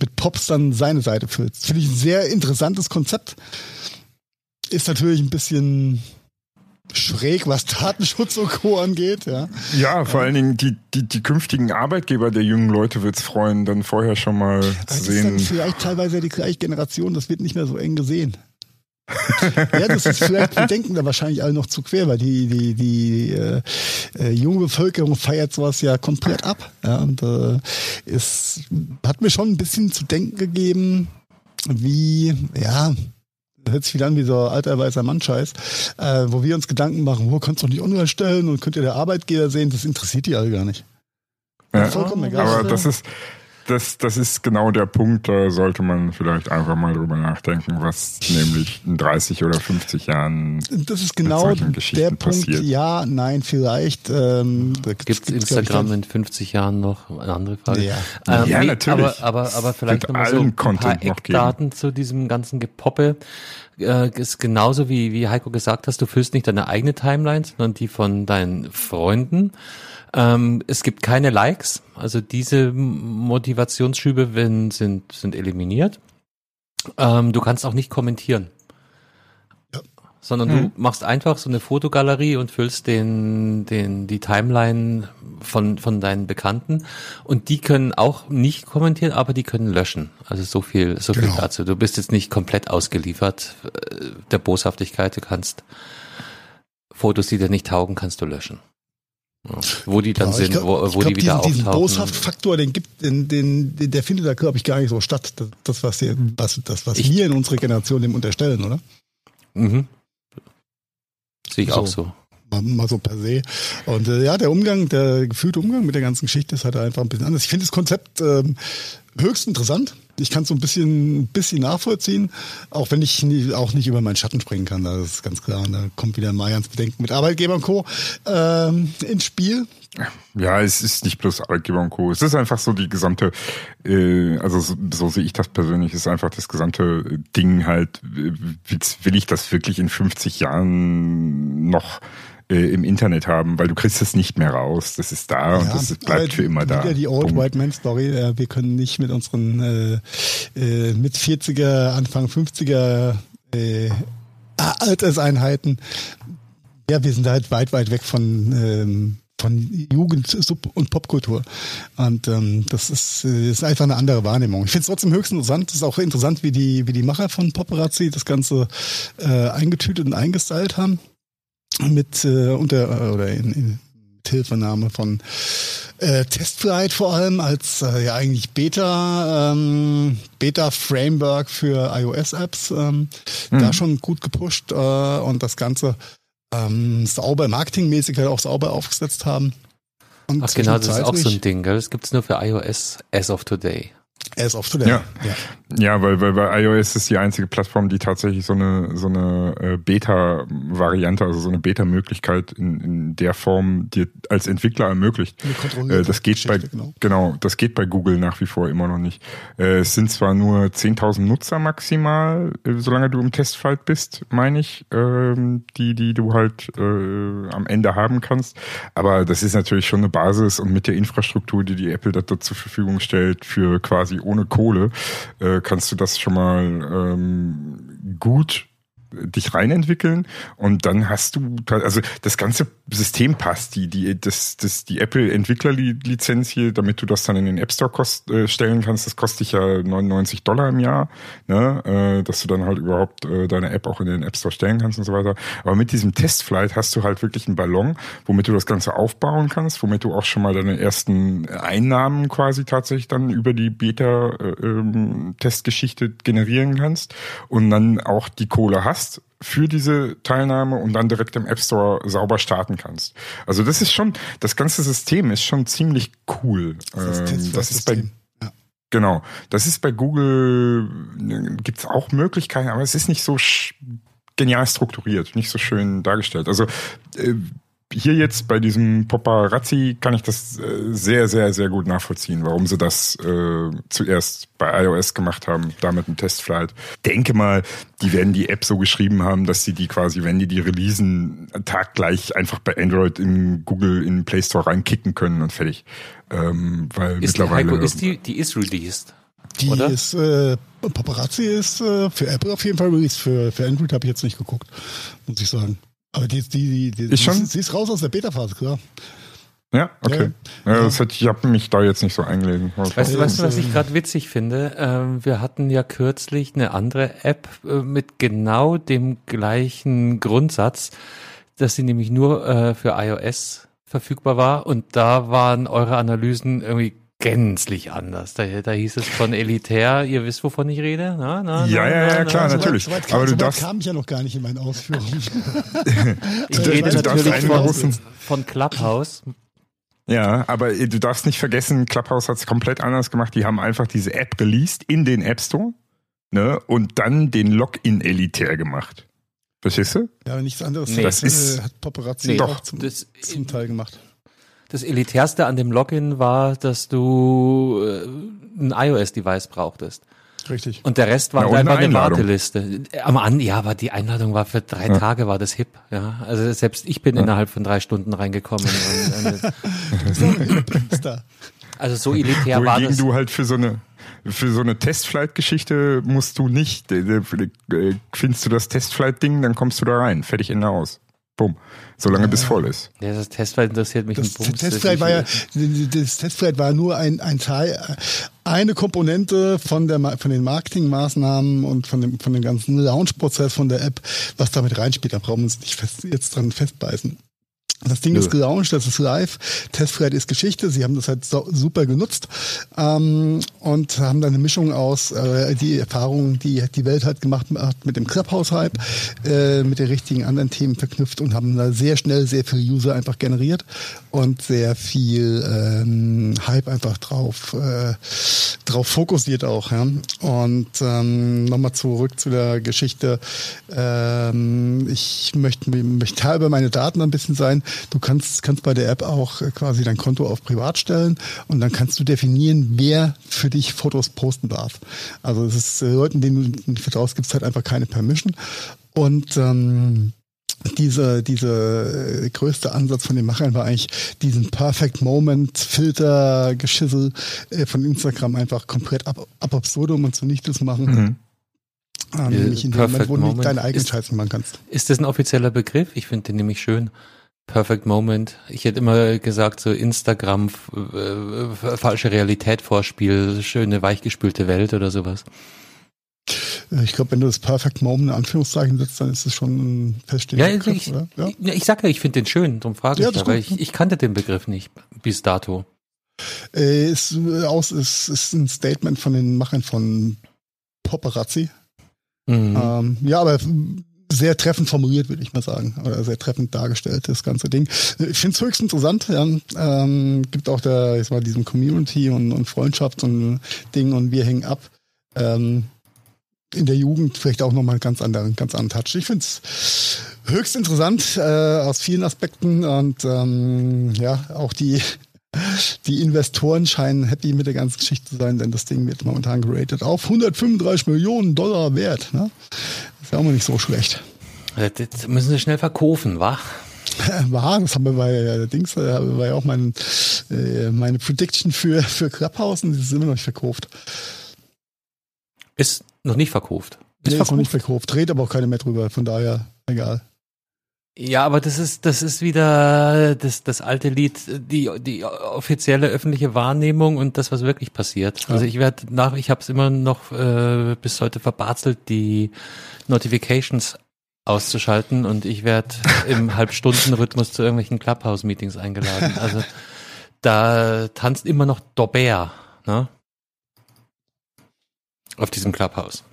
mit Pops dann seine Seite füllst. Finde ich ein sehr interessantes Konzept. Ist natürlich ein bisschen schräg, was Datenschutz und Co. angeht, ja. Ja, vor allen Dingen die, die, die künftigen Arbeitgeber der jungen Leute wird's freuen, dann vorher schon mal Das zu ist dann sehen. vielleicht teilweise die gleiche Generation, das wird nicht mehr so eng gesehen. ja, das ist vielleicht, wir denken da wahrscheinlich alle noch zu quer, weil die, die, die äh, äh, junge Bevölkerung feiert sowas ja komplett ab. Ja, und äh, es hat mir schon ein bisschen zu denken gegeben, wie, ja, hört sich wieder an wie so alter weißer Mann-Scheiß, äh, wo wir uns Gedanken machen, wo kannst du doch nicht online stellen und könnt ihr der Arbeitgeber sehen, das interessiert die alle gar nicht. Ja. Vollkommen egal. Aber das ist, das, das ist genau der Punkt, da sollte man vielleicht einfach mal drüber nachdenken, was nämlich in 30 oder 50 Jahren Das ist genau der Punkt, passiert. ja, nein, vielleicht. Ähm, da Gibt es Instagram in 50 Jahren noch? Eine andere Frage. Ja. Ähm, Ja, nee, natürlich. Aber, aber, aber vielleicht nochmal so ein paar Content noch geben. Eckdaten zu diesem ganzen Gepoppe. Äh, ist genauso wie, wie Heiko gesagt hast, du füllst nicht deine eigene Timeline, sondern die von deinen Freunden. Ähm, es gibt keine Likes, also diese Motivationsschübe wenn, sind, sind eliminiert. Ähm, du kannst auch nicht kommentieren. Ja. Sondern Hm. du machst einfach so eine Fotogalerie und füllst den, den, die Timeline von, von deinen Bekannten. Und die können auch nicht kommentieren, aber die können löschen. Also so viel, so viel Genau. dazu. Du bist jetzt nicht komplett ausgeliefert äh, der Boshaftigkeit. Du kannst Fotos, die dir nicht taugen, kannst du löschen. Ja. Wo die dann Ja, sind, glaub- wo, wo glaub, die wieder diesen, diesen auftauchen. Boshaft-Faktor, den gibt, den, den, den, der findet da, glaube ich, gar nicht so statt. Das, das was, der, was, das, was Ich- wir in unserer Generation dem unterstellen, oder? Mhm. Sehe ich So. auch so. Mal, mal so per se. Und äh, ja, der Umgang, der gefühlte Umgang mit der ganzen Geschichte ist halt einfach ein bisschen anders. Ich finde das Konzept ähm, höchst interessant. Ich kann es so ein bisschen, bisschen nachvollziehen, auch wenn ich nie, auch nicht über meinen Schatten springen kann. Das ist ganz klar. Und da kommt wieder Mayans Bedenken mit Arbeitgeber und Co. Ähm, ins Spiel. Ja, es ist nicht bloß Arbeitgeber und Co. Es ist einfach so die gesamte, äh, also so, so sehe ich das persönlich, ist einfach das gesamte Ding halt, will ich das wirklich in 50 Jahren noch äh, im Internet haben, weil du kriegst es nicht mehr raus. Das ist da und das bleibt für immer da. Wieder die Old Punkt. White Man Story. Äh, wir können nicht mit unseren äh, äh, mit 40er, Anfang 50er äh, Alterseinheiten. Ja, wir sind halt weit, weit weg von ähm, von Jugend, Sub- und Popkultur. Und ähm, das ist, äh, ist einfach eine andere Wahrnehmung. Ich finde es trotzdem höchst interessant. Es ist auch interessant, wie die, wie die Macher von Paparazzi das Ganze äh, eingetütet und eingestylt haben. Mit äh, unter äh, oder in, in Hilfenahme von äh, Testflight vor allem als äh, ja eigentlich Beta ähm, Beta Framework für iOS Apps ähm, Mhm. da schon gut gepusht äh, und das Ganze ähm, sauber marketingmäßig halt auch sauber aufgesetzt haben. Und Ach genau, das ist auch so ein Ding, gell? Das gibt's nur für iOS as of today. As of today. Ja. ja. Ja, weil, weil bei iOS ist die einzige Plattform, die tatsächlich so eine so eine äh, Beta-Variante, also so eine Beta-Möglichkeit in, in der Form dir als Entwickler ermöglicht. Äh, das geht bei genau. genau, das geht bei Google nach wie vor immer noch nicht. Äh, es sind zwar nur 10.000 Nutzer maximal, solange du im Testflight bist, meine ich, ähm, die die du halt am Ende haben kannst. Aber das ist natürlich schon eine Basis und mit der Infrastruktur, die die Apple da zur Verfügung stellt, für quasi ohne Kohle, äh, kannst du das schon mal ähm, gut dich reinentwickeln und dann hast du also das ganze System passt. Die die das das die Apple Entwicklerlizenz hier damit du das dann in den App Store kost, äh, stellen kannst das kostet dich ja 99 Dollar im Jahr ne? Äh, dass du dann halt überhaupt äh, deine App auch in den App Store stellen kannst und so weiter. Aber mit diesem Testflight hast du halt wirklich einen Ballon womit du das ganze aufbauen kannst womit du auch schon mal deine ersten Einnahmen quasi tatsächlich dann über die Beta äh, ähm, generieren kannst und dann auch die Kohle hast für diese Teilnahme und dann direkt im App Store sauber starten kannst. Also das ist schon, das ganze System ist schon ziemlich cool. Das ist, Ähm, das ist bei. Genau. Das ist bei Google, äh, gibt's auch Möglichkeiten, aber es ist nicht so genial strukturiert, nicht so schön dargestellt. Also äh, hier jetzt bei diesem Paparazzi kann ich das äh, sehr, sehr, sehr gut nachvollziehen, warum sie das äh, zuerst bei iOS gemacht haben, damit ein Testflight. Denke mal, die werden die App so geschrieben haben, dass sie die quasi, wenn die die releasen, taggleich einfach bei Android in Google in den Play Store reinkicken können und fertig. Ähm, weil Ist die, mittlerweile Heiko, ist die, die ist released. Die Oder? ist, äh, Paparazzi ist äh, für Apple auf jeden Fall released. Für, für Android habe ich jetzt nicht geguckt, muss ich sagen. Aber die, die, die, die Ist schon? Sie, sie ist raus aus der Beta-Phase, klar. Ja, okay. Ja, das hätte, ich habe mich da jetzt nicht so eingelesen. Weißt du, weißt du, was ich ähm, gerade witzig finde? Ähm, wir hatten ja kürzlich eine andere App äh, mit genau dem gleichen Grundsatz, dass sie nämlich nur äh, für iOS verfügbar war und da waren eure Analysen irgendwie gänzlich anders. Da, da hieß es von elitär, ihr wisst, wovon ich rede? Na, na, Ja, na, ja, ja, na, klar, na. natürlich. So weit, so weit, Aber kam, du so darfst- kam ich ja noch gar nicht in meinen Ausführungen. Ich Du rede darfst natürlich von, von Clubhouse. Ja, aber du darfst nicht vergessen, Clubhouse hat es komplett anders gemacht. Die haben einfach diese App released in den App Store ne, und dann den Login elitär gemacht. Verstehst du? Ja, nichts anderes. Nee, das äh, ist- hat Paparazzi Nee, auch zum, das- zum Teil gemacht. Das Elitärste an dem Login war, dass du äh, ein iOS-Device brauchtest. Richtig. Und der Rest war Ja, einfach eine eine. Warteliste. Am An, ja, aber die Einladung war für drei Ja. Tage, war das hip. Ja, also selbst ich bin innerhalb von drei Stunden reingekommen. Da. also so elitär war das. du halt für so eine für so eine Testflight-Geschichte musst du nicht, äh, äh, findest du das Testflight-Ding, dann kommst du da rein. Fertig Ende aus. Bumm. Solange bis voll ist. Ja, das Testflight interessiert mich Das ein Bums. Testflight war ja, das Testflight war nur ein, ein Teil, eine Komponente von der, von den Marketingmaßnahmen und von dem, von dem ganzen Launch-Prozess von der App, was damit reinspielt. Da brauchen wir uns nicht fest, jetzt dran festbeißen. Das Ding Nö. ist gelauncht, das ist live. Testflight ist Geschichte. Sie haben das halt so, super genutzt ähm, und haben dann eine Mischung aus äh, die Erfahrungen, die die Welt halt gemacht hat mit dem Clubhouse-Hype, äh, mit den richtigen anderen Themen verknüpft und haben da sehr schnell sehr viele User einfach generiert und sehr viel ähm, Hype einfach drauf äh, drauf fokussiert auch. Ja? Und ähm, nochmal zurück zu der Geschichte. Ähm, ich möchte, möchte halber meine Daten ein bisschen sein. Du kannst, kannst bei der App auch quasi dein Konto auf privat stellen und dann kannst du definieren, wer für dich Fotos posten darf. Also es ist äh, Leuten, denen du nicht vertraust, gibt es halt einfach keine Permission. Und ähm, diese, diese äh, größte Ansatz von den Machern war eigentlich diesen Perfect Moment Filter Geschissel äh, von Instagram einfach komplett ab, ab absurdum und zunichte zu machen. Mhm. Ähm, Äh, nämlich in dem Moment, wo du nicht deinen eigenen ist- Scheiß machen kannst. Ist das ein offizieller Begriff? Ich finde den nämlich schön. Perfect Moment. Ich hätte immer gesagt, so Instagram, äh, falsche Realität vorspiel, schöne weichgespülte Welt oder sowas. Äh, Ich glaube, wenn du das Perfect Moment in Anführungszeichen setzt, dann ist es schon ein feststehender Ja, Begriff, ich, oder? Ja. ich sag ja, ich finde den schön, darum frage ich ja, weil gut. ich, ich kannte den Begriff nicht bis dato. Äh, ist, äh, aus, ist, ist ein Statement von den Machern von Paparazzi. Mhm. Ähm, ja, aber sehr treffend formuliert, würde ich mal sagen. Oder sehr treffend dargestellt, das ganze Ding. Ich finde es höchst interessant. Ja. Ähm, gibt auch da jetzt mal diesem Community und, und Freundschafts- und Ding und wir hängen ab. Ähm, in der Jugend vielleicht auch nochmal einen ganz anderen, ganz anderen Touch. Ich finde es höchst interessant äh, aus vielen Aspekten und ähm, ja, auch die, die Investoren scheinen happy mit der ganzen Geschichte zu sein, denn das Ding wird momentan geratet auf 135 Millionen Dollar wert. Ne? Ist ja auch mal nicht so schlecht. Das das müssen sie schnell verkaufen, wa? War, das haben wir bei äh, Dings, äh, war ja auch mein, äh, meine Prediction für, für Clubhouse und die ist immer noch nicht verkauft. Ist noch nicht verkauft. Nee, ist noch verkauft? nicht verkauft. Dreht aber auch keine mehr drüber, von daher egal. Ja, aber das ist, das ist wieder das, das alte Lied, die, die offizielle öffentliche Wahrnehmung und das, was wirklich passiert. Also Ja. ich werde nach, ich habe es immer noch äh, bis heute verbarzelt, die Notifications auszuschalten und ich werde im Halbstundenrhythmus zu irgendwelchen Clubhouse-Meetings eingeladen. Also da tanzt immer noch Dober, ne? Auf diesem Clubhouse.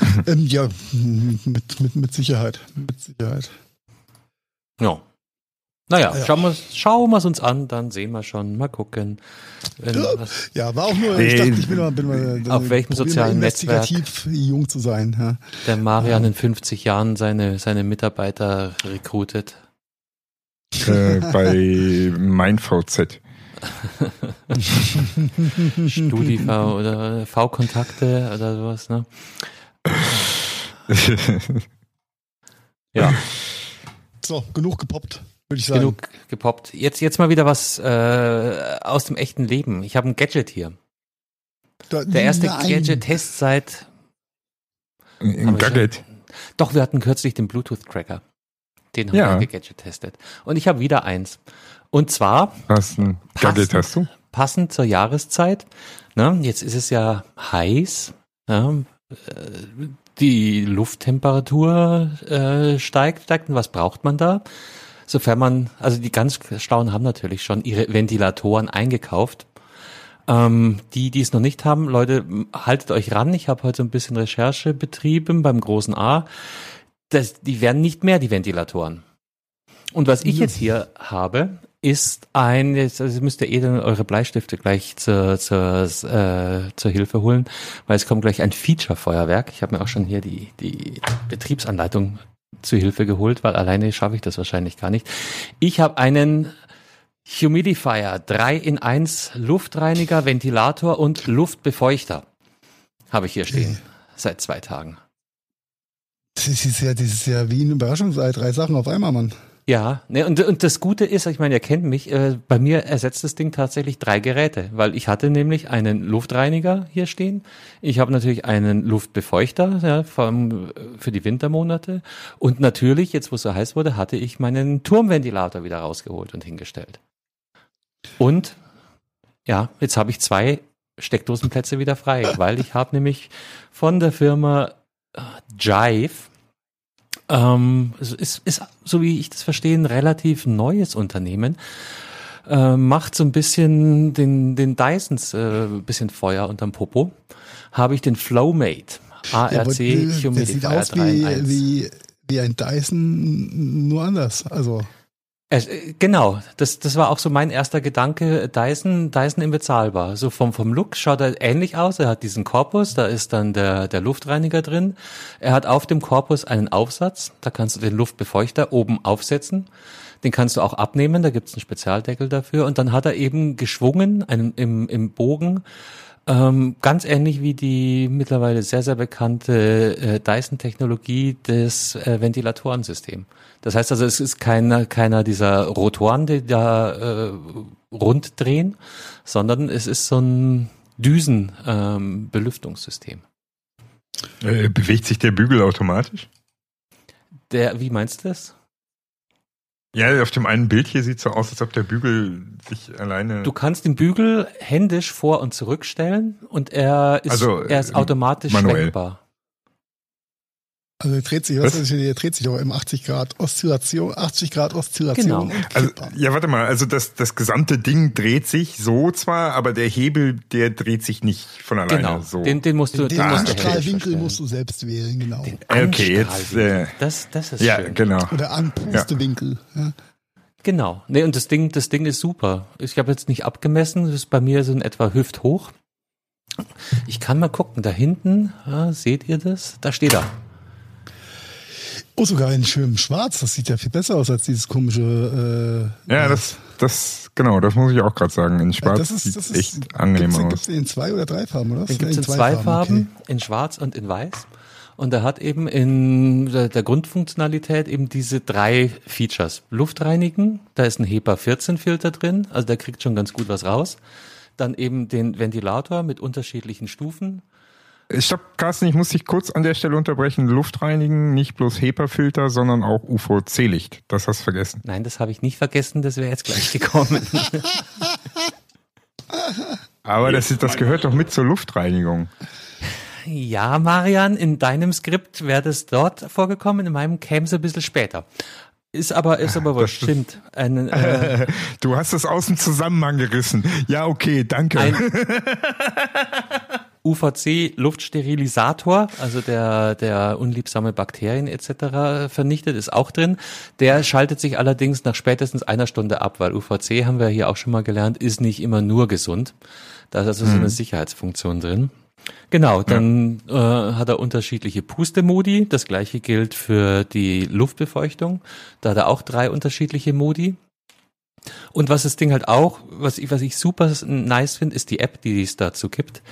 ähm, ja, mit, mit, mit Sicherheit. Mit Sicherheit. Ja. Naja, Ja. schauen wir schauen uns an, dann sehen wir schon. Mal gucken. Wenn Ja. Ja, war auch nur, ich dachte, ich bin mal, bin mal Auf welchem sozialen investigativ jung zu sein. Ja. der Marian in 50 Jahren seine, seine Mitarbeiter rekrutet. Äh, bei MeinVZ. StudiV oder V-Kontakte oder sowas, ne? Ja, So, genug gepoppt, würde ich sagen. genug gepoppt. Jetzt, jetzt mal wieder was äh, aus dem echten Leben. Ich habe ein Gadget hier. Da- Der erste. Gadget-Test seit Ein Gadget. Doch, wir hatten kürzlich den Bluetooth-Tracker. Den haben Ja. wir gegadget-testet. Und ich habe wieder eins. Und zwar Passend. du? passend zur Jahreszeit. Ne, jetzt ist es ja heiß. Ne, äh, die Lufttemperatur äh, steigt, steigt. Und was braucht man da? Sofern man, also die ganz Schlauen haben natürlich schon ihre Ventilatoren eingekauft. Ähm, die, die es noch nicht haben, Leute, haltet euch ran. Ich habe heute so ein bisschen Recherche betrieben beim großen A. Das, die werden nicht mehr, die Ventilatoren. Und was ich jetzt hier habe, ist ein, jetzt also müsst ihr eh dann eure Bleistifte gleich zur, zur, äh, zur Hilfe holen, weil es kommt gleich ein Feature-Feuerwerk. Ich habe mir auch schon hier die, die Betriebsanleitung zu Hilfe geholt, weil alleine schaffe ich das wahrscheinlich gar nicht. Ich habe einen Humidifier, 3 in 1 Luftreiniger, Ventilator und Luftbefeuchter. Habe ich hier stehen. Seit zwei Tagen. Das ist ja, das ist ja wie eine Überraschungsei, drei Sachen auf einmal, Mann. Ja, ne, und, und das Gute ist, ich meine, ihr kennt mich, äh, bei mir ersetzt das Ding tatsächlich drei Geräte, weil ich hatte nämlich einen Luftreiniger hier stehen, ich habe natürlich einen Luftbefeuchter ja, vom, für die Wintermonate. Und natürlich, jetzt wo es so heiß wurde, hatte ich meinen Turmventilator wieder rausgeholt und hingestellt. Und ja, jetzt habe ich zwei Steckdosenplätze wieder frei, weil ich habe nämlich von der Firma äh, Jive ähm, es ist, ist, so wie ich das verstehe, ein relativ neues Unternehmen. Äh, macht so ein bisschen den, den Dysons äh, bisschen Feuer unterm Popo. Habe ich den Flowmate ARC ja, Humidifier der sieht aus wie, wie, wie ein Dyson, nur anders. Also genau, das, das war auch so mein erster Gedanke. Dyson, Dyson im bezahlbar. So vom, vom Look schaut er ähnlich aus. Er hat diesen Korpus, da ist dann der, der Luftreiniger drin. Er hat auf dem Korpus einen Aufsatz, da kannst du den Luftbefeuchter oben aufsetzen. Den kannst du auch abnehmen, da gibt's einen Spezialdeckel dafür. Und dann hat er eben geschwungen, einen, im, im Bogen, ähm, ganz ähnlich wie die mittlerweile sehr, sehr bekannte äh, Dyson-Technologie des äh, Ventilatorensystem. Das heißt also, es ist keiner, keiner dieser Rotoren, die da äh, rund drehen, sondern es ist so ein Düsenbelüftungssystem. Ähm, äh, bewegt sich der Bügel automatisch? Der, wie meinst du das? Ja, auf dem einen Bild hier sieht so aus, als ob der Bügel sich alleine. Du kannst den Bügel händisch vor und zurückstellen und er ist, also, er ist automatisch manuell. schwenkbar. Also er dreht sich, was? was? Der dreht sich doch im 80 Grad Oszillation, 80 Grad Oszillation. Genau. Also, ja, warte mal, also das, das gesamte Ding dreht sich so zwar, aber der Hebel, der dreht sich nicht von alleine genau. so. Den, den musst du, den, den Anstrahlwinkel musst du selbst wählen, genau. Den okay, jetzt, äh, das, das ist ja, schön. genau. Oder Anpustewinkel. Ja. Genau. Nee, und das Ding, das Ding ist super. Ich habe jetzt nicht abgemessen, das ist bei mir so in etwa hüfthoch. Ich kann mal gucken, da hinten, ja, seht ihr das? Da steht er. Oh, sogar in schönem Schwarz. Das sieht ja viel besser aus als dieses komische. Äh, ja, das, das, genau, das muss ich auch gerade sagen. In Schwarz das ist, das sieht ist, echt angenehm gibt's, aus. Gibt es in zwei oder drei Farben, oder? Den gibt es in, zwei, zwei Farben, okay. in Schwarz und in Weiß. Und er hat eben in der, der, Grundfunktionalität eben diese drei Features. Luftreinigen, da ist ein HEPA 14 Filter drin, also der kriegt schon ganz gut was raus. Dann eben den Ventilator mit unterschiedlichen Stufen Stopp, Carsten, ich muss dich kurz an der Stelle unterbrechen. Luft reinigen, nicht bloß HEPA-Filter, sondern auch UVC-Licht. Das hast du vergessen. Nein, das habe ich nicht vergessen, das wäre jetzt gleich gekommen. Aber das, ist, das gehört doch mit zur Luftreinigung. Ja, Marian, in deinem Skript wäre das dort vorgekommen, in meinem käme es ein bisschen später. Ist aber, ist aber was stimmt. Ein, äh, du hast es aus dem Zusammenhang gerissen. Ja, okay, danke. Ein, UVC-Luftsterilisator, also der, der unliebsame Bakterien etc. vernichtet, ist auch drin. Der schaltet sich allerdings nach spätestens einer Stunde ab, weil UVC, haben wir hier auch schon mal gelernt, ist nicht immer nur gesund. Da ist also mhm. so eine mhm. Sicherheitsfunktion drin. Genau, dann ja. äh, hat er unterschiedliche Pustemodi. Das gleiche gilt für die Luftbefeuchtung. Da hat er auch drei unterschiedliche Modi. Und was das Ding halt auch, was ich, was ich super nice finde, ist die App, die es dazu gibt.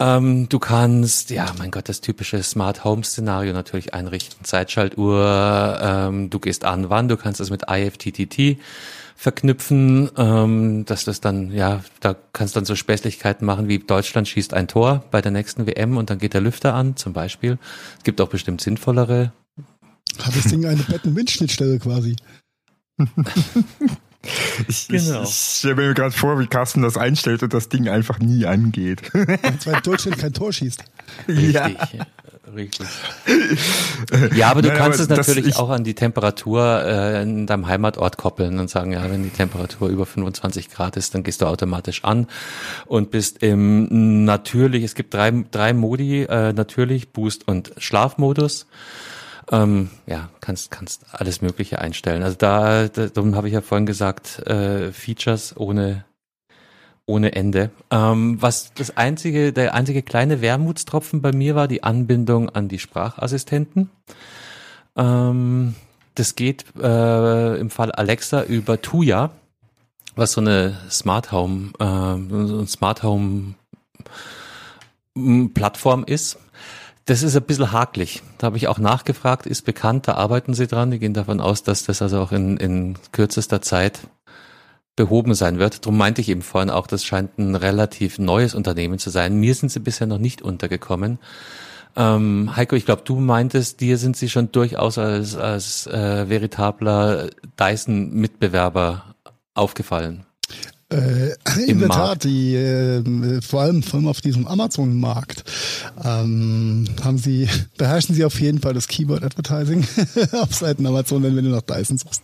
Ähm, du kannst, ja, mein Gott, das typische Smart Home Szenario natürlich einrichten. Zeitschaltuhr, ähm, du gehst an, wann, du kannst das mit IFTTT verknüpfen, ähm, dass das dann, ja, da kannst du dann so Späßlichkeiten machen wie Deutschland schießt ein Tor bei der nächsten WM und dann geht der Lüfter an, zum Beispiel. Es gibt auch bestimmt sinnvollere. Hat das Ding eine Bett-and-Wind-Schnittstelle quasi? Ich, genau. ich, ich stelle mir gerade vor, wie Carsten das einstellt und das Ding einfach nie angeht. Und weil Deutschland kein Tor schießt. Richtig. Ja. Richtig. Ja, aber du Nein, kannst aber es natürlich auch an die Temperatur äh, in deinem Heimatort koppeln und sagen, ja, wenn die Temperatur über 25 Grad ist, dann gehst du automatisch an und bist im natürlich, es gibt drei, drei Modi, äh, natürlich, Boost und Schlafmodus. Ähm, ja, kannst kannst alles Mögliche einstellen. Also da, da darum habe ich ja vorhin gesagt, äh, Features ohne ohne Ende. Ähm, was das einzige, der einzige kleine Wermutstropfen bei mir war die Anbindung an die Sprachassistenten. Ähm, das geht äh, im Fall Alexa über Tuya, was so eine Smart Home, äh, so ein Smart Home Plattform ist. Das ist ein bisschen hakelig. Da habe ich auch nachgefragt, ist bekannt, da arbeiten sie dran. Die gehen davon aus, dass das also auch in, in kürzester Zeit behoben sein wird. Darum meinte ich eben vorhin auch, das scheint ein relativ neues Unternehmen zu sein. Mir sind sie bisher noch nicht untergekommen. Ähm, Heiko, ich glaube, du meintest, dir sind sie schon durchaus als, als äh, veritabler Dyson-Mitbewerber aufgefallen. Äh, in der Markt. Tat, die äh, vor allem vor allem auf diesem Amazon-Markt ähm, haben sie beherrschen sie auf jeden Fall das Keyword Advertising auf Seiten Amazon, denn wenn du nach Dyson suchst,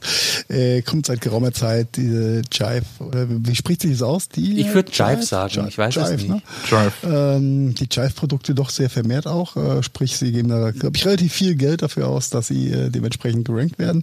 äh, kommt seit geraumer Zeit diese Jive oder wie spricht sich das aus? Die ich würde Jive, Jive, sagen, Jive, ich weiß Jive, es nicht. Ne? Jive. Ähm, die Jive-Produkte doch sehr vermehrt auch, äh, sprich sie geben da glaube ich relativ viel Geld dafür aus, dass sie äh, dementsprechend gerankt werden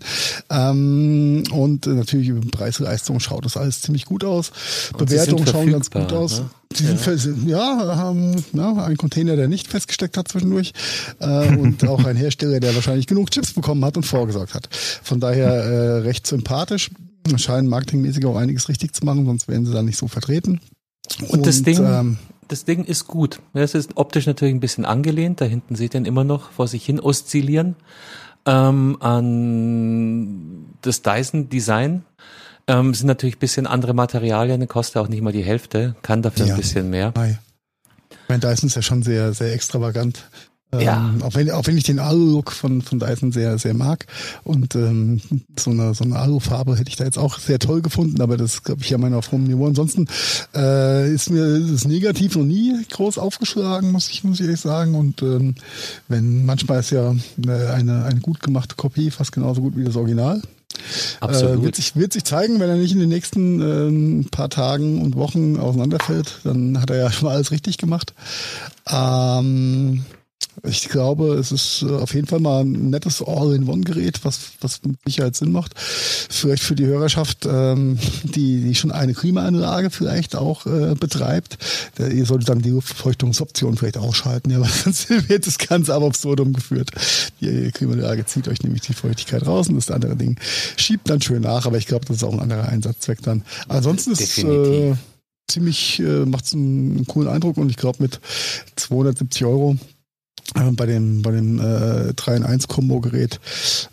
ähm, und äh, natürlich über Preis-Leistung schaut das alles ziemlich gut aus. Bewertungen schauen ganz gut aus. Ne? Die sind ja, ja haben ja, ein Container, der nicht festgesteckt hat zwischendurch äh, und auch ein Hersteller, der wahrscheinlich genug Chips bekommen hat und vorgesorgt hat. Von daher äh, recht sympathisch. Scheinen marketingmäßig auch einiges richtig zu machen, sonst wären sie da nicht so vertreten. Und, und das Ding, ähm, das Ding ist gut. Es ist optisch natürlich ein bisschen angelehnt. Da hinten seht ihr ihn immer noch vor sich hin oszillieren ähm, an das Dyson Design. Ähm, sind natürlich ein bisschen andere Materialien, kostet auch nicht mal die Hälfte, kann dafür ja. ein bisschen mehr. Hi. Mein Dyson ist ja schon sehr, sehr extravagant. Ähm, ja. auch, wenn, auch wenn ich den Alu-Look von, von Dyson sehr, sehr mag. Und ähm, so eine, so eine Alu-Farbe hätte ich da jetzt auch sehr toll gefunden, aber das glaube ich ja meiner auf hohem Niveau. Ansonsten äh, ist mir das Negativ noch nie groß aufgeschlagen, muss ich, muss ich ehrlich sagen. Und ähm, wenn manchmal ist ja eine, eine gut gemachte Kopie fast genauso gut wie das Original. Absolut. Äh, wird, sich, wird sich zeigen, wenn er nicht in den nächsten äh, paar Tagen und Wochen auseinanderfällt, dann hat er ja schon alles richtig gemacht. Ähm, ich glaube, es ist äh, auf jeden Fall mal ein nettes All-in-One-Gerät, was, was mit Sicherheit Sinn macht. Vielleicht für die Hörerschaft, ähm, die, die schon eine Klimaanlage vielleicht auch äh, betreibt. Der, ihr solltet dann die Luftfeuchtungsoption vielleicht ausschalten, ja, weil sonst wird das Ganze aber absurdum geführt. Die Klimaanlage zieht euch nämlich die Feuchtigkeit raus und das andere Ding schiebt dann schön nach, aber ich glaube, das ist auch ein anderer Einsatzzweck dann. Ansonsten ist es äh, ziemlich, äh, macht einen, einen coolen Eindruck und ich glaube mit 270 Euro bei dem, bei dem äh, 3 in 1 Kombo-Gerät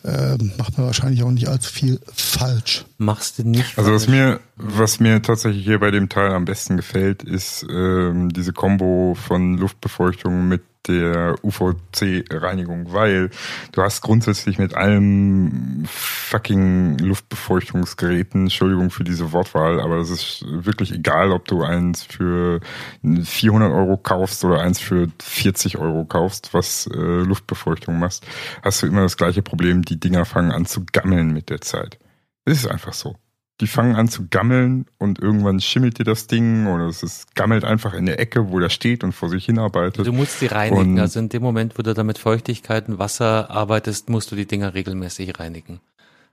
äh, macht man wahrscheinlich auch nicht allzu viel falsch. Machst du nicht. Also was mir, was mir tatsächlich hier bei dem Teil am besten gefällt, ist ähm, diese Kombo von Luftbefeuchtung mit der UVC-Reinigung, weil du hast grundsätzlich mit allen fucking Luftbefeuchtungsgeräten, Entschuldigung für diese Wortwahl, aber es ist wirklich egal, ob du eins für 400 Euro kaufst oder eins für 40 Euro kaufst, was äh, Luftbefeuchtung machst, hast du immer das gleiche Problem, die Dinger fangen an zu gammeln mit der Zeit. Es ist einfach so die fangen an zu gammeln und irgendwann schimmelt dir das Ding oder es ist, gammelt einfach in der Ecke, wo der steht und vor sich hinarbeitet. Du musst sie reinigen. Und also in dem Moment, wo du da mit Feuchtigkeit und Wasser arbeitest, musst du die Dinger regelmäßig reinigen.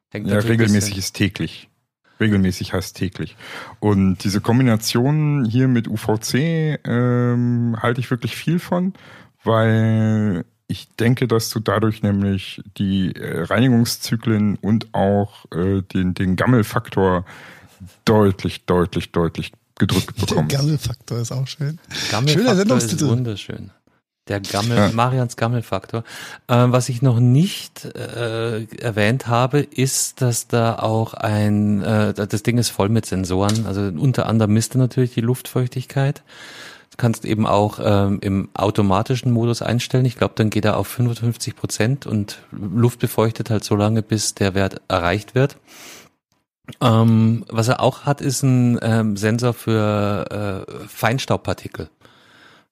Hängt ja, regelmäßig ist täglich. Regelmäßig heißt täglich. Und diese Kombination hier mit UVC ähm, halte ich wirklich viel von, weil ich denke, dass du dadurch nämlich die äh, Reinigungszyklen und auch äh, den, den Gammelfaktor deutlich, deutlich, deutlich gedrückt bekommst. Der Gammelfaktor ist auch schön. Gammelfaktor Schöner ist wunderschön. Der Gammel, ja. Marians Gammelfaktor. Äh, was ich noch nicht äh, erwähnt habe, ist, dass da auch ein, äh, das Ding ist voll mit Sensoren. Also unter anderem misst er natürlich die Luftfeuchtigkeit. Du kannst eben auch ähm, im automatischen Modus einstellen. Ich glaube, dann geht er auf 55 Prozent und Luft befeuchtet halt so lange, bis der Wert erreicht wird. Ähm, was er auch hat, ist ein ähm, Sensor für äh, Feinstaubpartikel.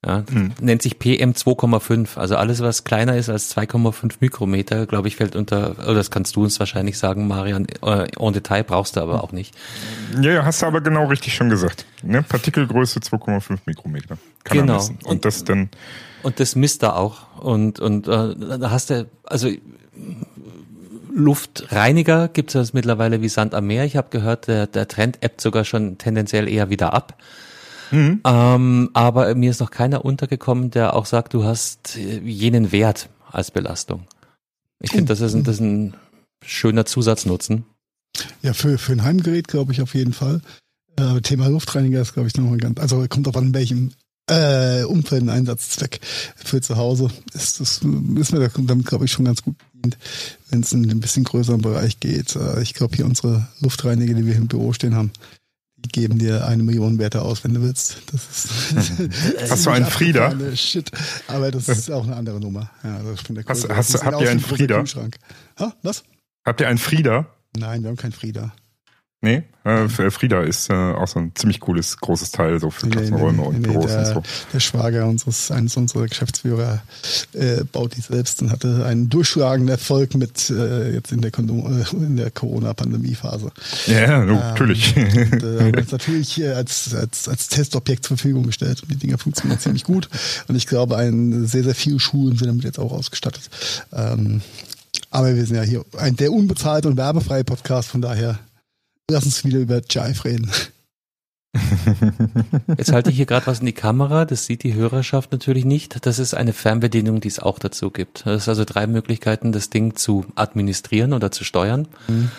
Ja, hm. Nennt sich PM 2,5. Also alles, was kleiner ist als 2,5 Mikrometer, glaube ich, fällt unter, oder das kannst du uns wahrscheinlich sagen, Marian, äh, en Detail brauchst du aber auch nicht. Ja, ja, hast du aber genau richtig schon gesagt. Ne? Partikelgröße 2,5 Mikrometer. Kann genau. Und, und das dann. Und das misst er auch. Und, und äh, da hast du, also Luftreiniger gibt es mittlerweile wie Sand am Meer. Ich habe gehört, der, der Trend ebbt sogar schon tendenziell eher wieder ab. Mhm. Ähm, aber mir ist noch keiner untergekommen, der auch sagt, du hast äh, jenen Wert als Belastung. Ich finde, das, ist ein, das ist ein schöner Zusatznutzen. Ja, für, für ein Heimgerät glaube ich auf jeden Fall. Äh, Thema Luftreiniger ist, glaube ich, nochmal ganz, also kommt auf an, welchem äh, Umfeld ein Einsatzzweck für zu Hause ist. Das ist mir damit, glaube ich, schon ganz gut bedient, wenn es in ein bisschen größeren Bereich geht. Äh, ich glaube, hier unsere Luftreiniger, die wir im Büro stehen haben, die geben dir eine Million Werte aus, wenn du willst. Das ist Hast du einen Frieda? Shit. Aber das ist auch eine andere Nummer. Ja, hast, hast, habt ihr einen Frieda? Ha? Was? Habt ihr einen Frieda? Nein, wir haben keinen Frieda. Nee, äh, Frieda ist äh, auch so ein ziemlich cooles, großes Teil so für Klassenräume nee, nee, und Büros der, und so. Der Schwager unseres, eines unserer Geschäftsführer äh, baut die selbst und hatte einen durchschlagenden Erfolg mit äh, jetzt in der, äh, in der Corona-Pandemie-Phase. Ja, ähm, natürlich. Und, äh, das natürlich äh, als, als, als Testobjekt zur Verfügung gestellt und die Dinger funktionieren ziemlich gut. Und ich glaube, ein sehr, sehr viele Schulen sind damit jetzt auch ausgestattet. Ähm, aber wir sind ja hier ein der unbezahlte und werbefreie Podcast, von daher Lass uns wieder über Jive reden. Jetzt halte ich hier gerade was in die Kamera, das sieht die Hörerschaft natürlich nicht. Das ist eine Fernbedienung, die es auch dazu gibt. Das ist also drei Möglichkeiten, das Ding zu administrieren oder zu steuern. Mhm.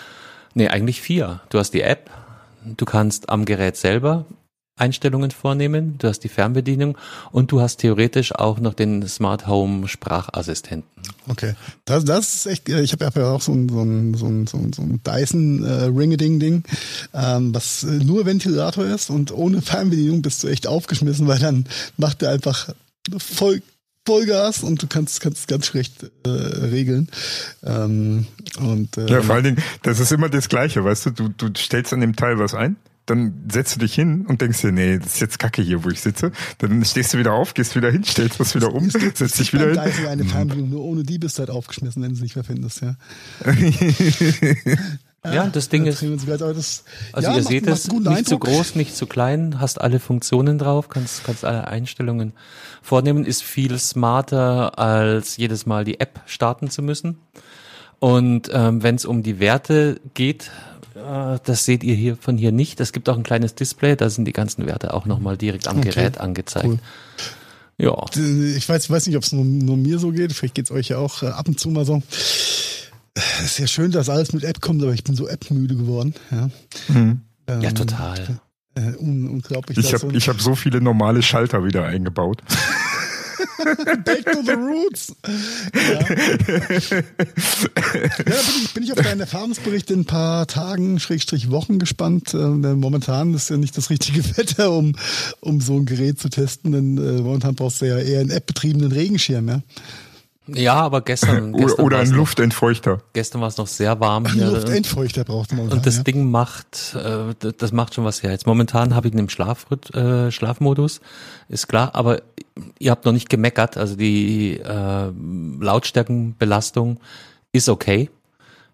Nee, eigentlich vier. Du hast die App, du kannst am Gerät selber Einstellungen vornehmen, du hast die Fernbedienung und du hast theoretisch auch noch den Smart Home Sprachassistenten. Okay, das, das ist echt, äh, ich habe ja auch so ein, so ein, so ein, so ein, so ein Dyson äh, Ring-a-Ding-Ding, ähm, was nur Ventilator ist und ohne Fernbedienung bist du echt aufgeschmissen, weil dann macht er einfach voll Vollgas und du kannst kannst ganz schlecht äh, regeln. Ähm, und, äh, ja, vor allen Dingen, das ist immer das Gleiche, weißt du, du, du stellst an dem Teil was ein dann setzt du dich hin und denkst dir, nee, das ist jetzt Kacke hier, wo ich sitze. Dann stehst du wieder auf, gehst wieder hin, stellst was wieder um, setzt dich wieder hin. Da ist eine Fernbedienung, nur ohne die bist du halt aufgeschmissen, wenn du es nicht mehr findest, ja. Ja, das Ding ist. Das, also ja, ihr macht, seht es, nicht Eindruck. zu groß, nicht zu klein, hast alle Funktionen drauf, kannst, kannst alle Einstellungen vornehmen, ist viel smarter, als jedes Mal die App starten zu müssen. Und ähm, wenn es um die Werte geht, das seht ihr hier von hier nicht. Es gibt auch ein kleines Display, da sind die ganzen Werte auch nochmal direkt am okay. Gerät angezeigt. Cool. Ja. Ich weiß, ich weiß nicht, ob es nur, nur, mir so geht. Vielleicht geht es euch ja auch äh, ab und zu mal so. Es ist ja schön, dass alles mit App kommt, aber ich bin so App-müde geworden. Ja, mhm. ähm, ja total. Äh, un unglaublich. Ich habe so hab so viele normale Schalter wieder eingebaut. Back to the roots. Ja, ja bin, ich, bin ich auf deinen Erfahrungsbericht in ein paar Tagen, Schrägstrich Wochen gespannt. Äh, momentan ist ja nicht das richtige Wetter, um, um so ein Gerät zu testen, denn äh, momentan brauchst du ja eher einen App-betriebenen Regenschirm, ja. Ja, aber gestern. gestern oder, ein Luftentfeuchter. Noch, gestern war es noch sehr warm hier. Ein Luftentfeuchter braucht man. Und das ja. Ding macht, äh, das macht schon was her. Jetzt momentan habe ich ihn im Schlaf, äh, Schlafmodus, ist klar, aber ihr habt noch nicht gemeckert. Also die äh, Lautstärkenbelastung ist okay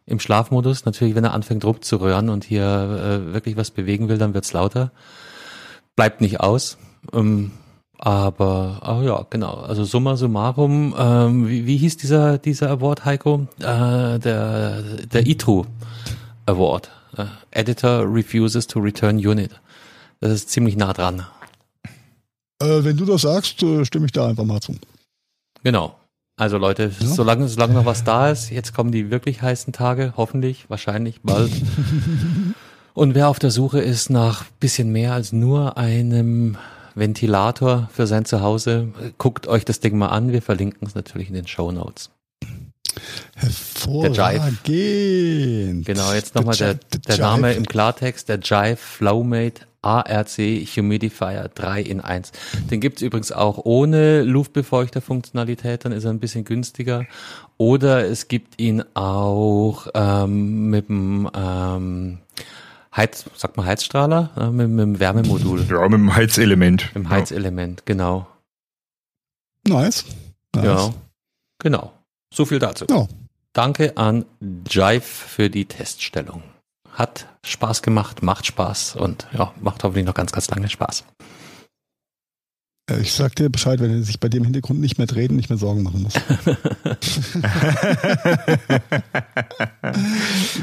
im Schlafmodus. Natürlich, wenn er anfängt rumzuröhren und hier äh, wirklich was bewegen will, dann wird's lauter. Bleibt nicht aus. Ähm, aber ah ja, genau. Also summa summarum, ähm, wie, wie hieß dieser dieser Award, Heiko? Äh, der der ITRU Award. Äh, Editor refuses to return unit. Das ist ziemlich nah dran. Äh, wenn du das sagst, äh, stimme ich da einfach mal zu. Genau. Also Leute, ja. solange, solange noch was da ist, jetzt kommen die wirklich heißen Tage, hoffentlich, wahrscheinlich, bald. Und wer auf der Suche ist nach bisschen mehr als nur einem Ventilator für sein Zuhause. Guckt euch das Ding mal an. Wir verlinken es natürlich in den Show Notes. Hervorragend. Genau, jetzt nochmal der, der Name im Klartext, der Jive Flowmate ARC Humidifier 3 in 1. Den gibt's übrigens auch ohne Luftbefeuchter-Funktionalität, dann ist er ein bisschen günstiger. Oder es gibt ihn auch ähm, mit dem ähm, Heiz, sagt man Heizstrahler, äh, mit, mit dem Wärmemodul. Ja, mit dem Heizelement. Mit dem Heizelement, genau. Nice. nice. Ja, genau. So viel dazu. Ja. Danke an Jive für die Teststellung. Hat Spaß gemacht, macht Spaß und ja, macht hoffentlich noch ganz, ganz lange Spaß. Äh, Ich sag dir Bescheid, wenn er sich bei dem Hintergrund nicht mehr dreht und nicht mehr Sorgen machen muss.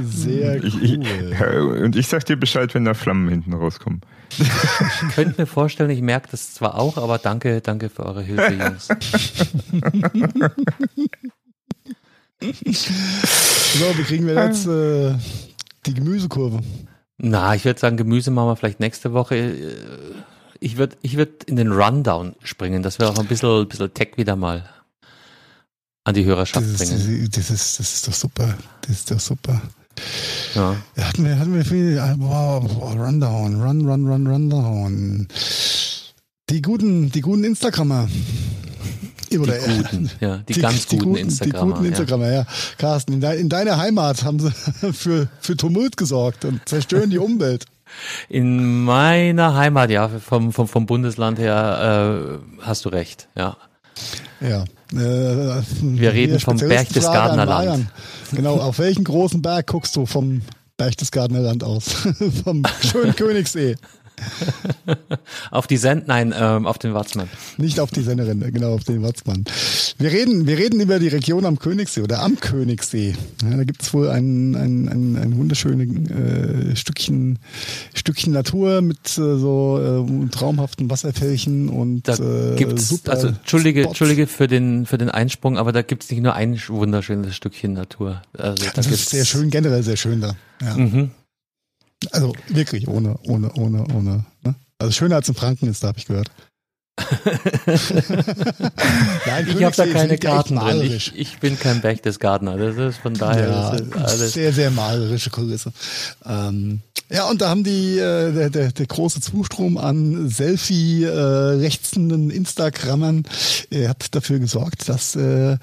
Sehr Ich, ich, cool. ja, und ich sag dir Bescheid, wenn da Flammen hinten rauskommen. Ich könnte mir vorstellen, ich merke das zwar auch, aber danke, danke für eure Hilfe, Jungs. So, wie kriegen wir jetzt äh, die Gemüsekurve? Na, ich würde sagen, Gemüse machen wir vielleicht nächste Woche. Äh, Ich würde ich würd in den Rundown springen, dass wir auch ein bisschen, bisschen Tech wieder mal an die Hörerschaft Das ist, bringen. das, ist, das ist doch super. Das ist doch super. Ja. Ja, hatten wir, hatten wir viel, ah, wow, wow, Rundown, Run, Run, Run, Rundown. Die guten, die guten Instagrammer. Die Oder, guten, ja, die, ganz die guten, Die Instagrammer. guten Instagrammer, ja. Carsten, in, de, in deiner Heimat haben sie für, für Tumult gesorgt und zerstören die Umwelt. In meiner Heimat, ja, vom, vom, vom Bundesland her, äh, hast du recht, ja. Ja. Äh, Wir reden vom Berchtesgadener Land. Genau, auf welchen großen Berg guckst du vom Berchtesgadener Land aus? vom schönen Königssee. Auf die Send, nein, ähm, auf den Watzmann. Nicht auf die Sennerin, genau, auf den Watzmann. Wir reden, wir reden über die Region am Königssee oder am Königssee. Ja, da gibt es wohl ein, ein, ein, ein wunderschönes äh, Stückchen, Stückchen Natur mit äh, so äh, traumhaften Wasserfällchen und Da äh, gibt's, also Entschuldige, Spots. Entschuldige für den, für den Einsprung, aber da gibt's nicht nur ein wunderschönes Stückchen Natur. Also da Das gibt's, ist sehr schön, generell sehr schön da. Ja. Mhm. Also wirklich ohne, ohne, ohne, ohne. Ne? Also schöner als in Franken ist, da habe ich gehört. Nein, Ich habe da keine Karten drin. Ich, ich bin kein Berchtesgadener. Das ist von daher Ja, ist alles. sehr, sehr malerische Kulisse. Ähm, ja, und da haben die, äh, der, der, der große Zustrom an Selfie-rechtenden Instagrammern äh, hat dafür gesorgt, dass äh,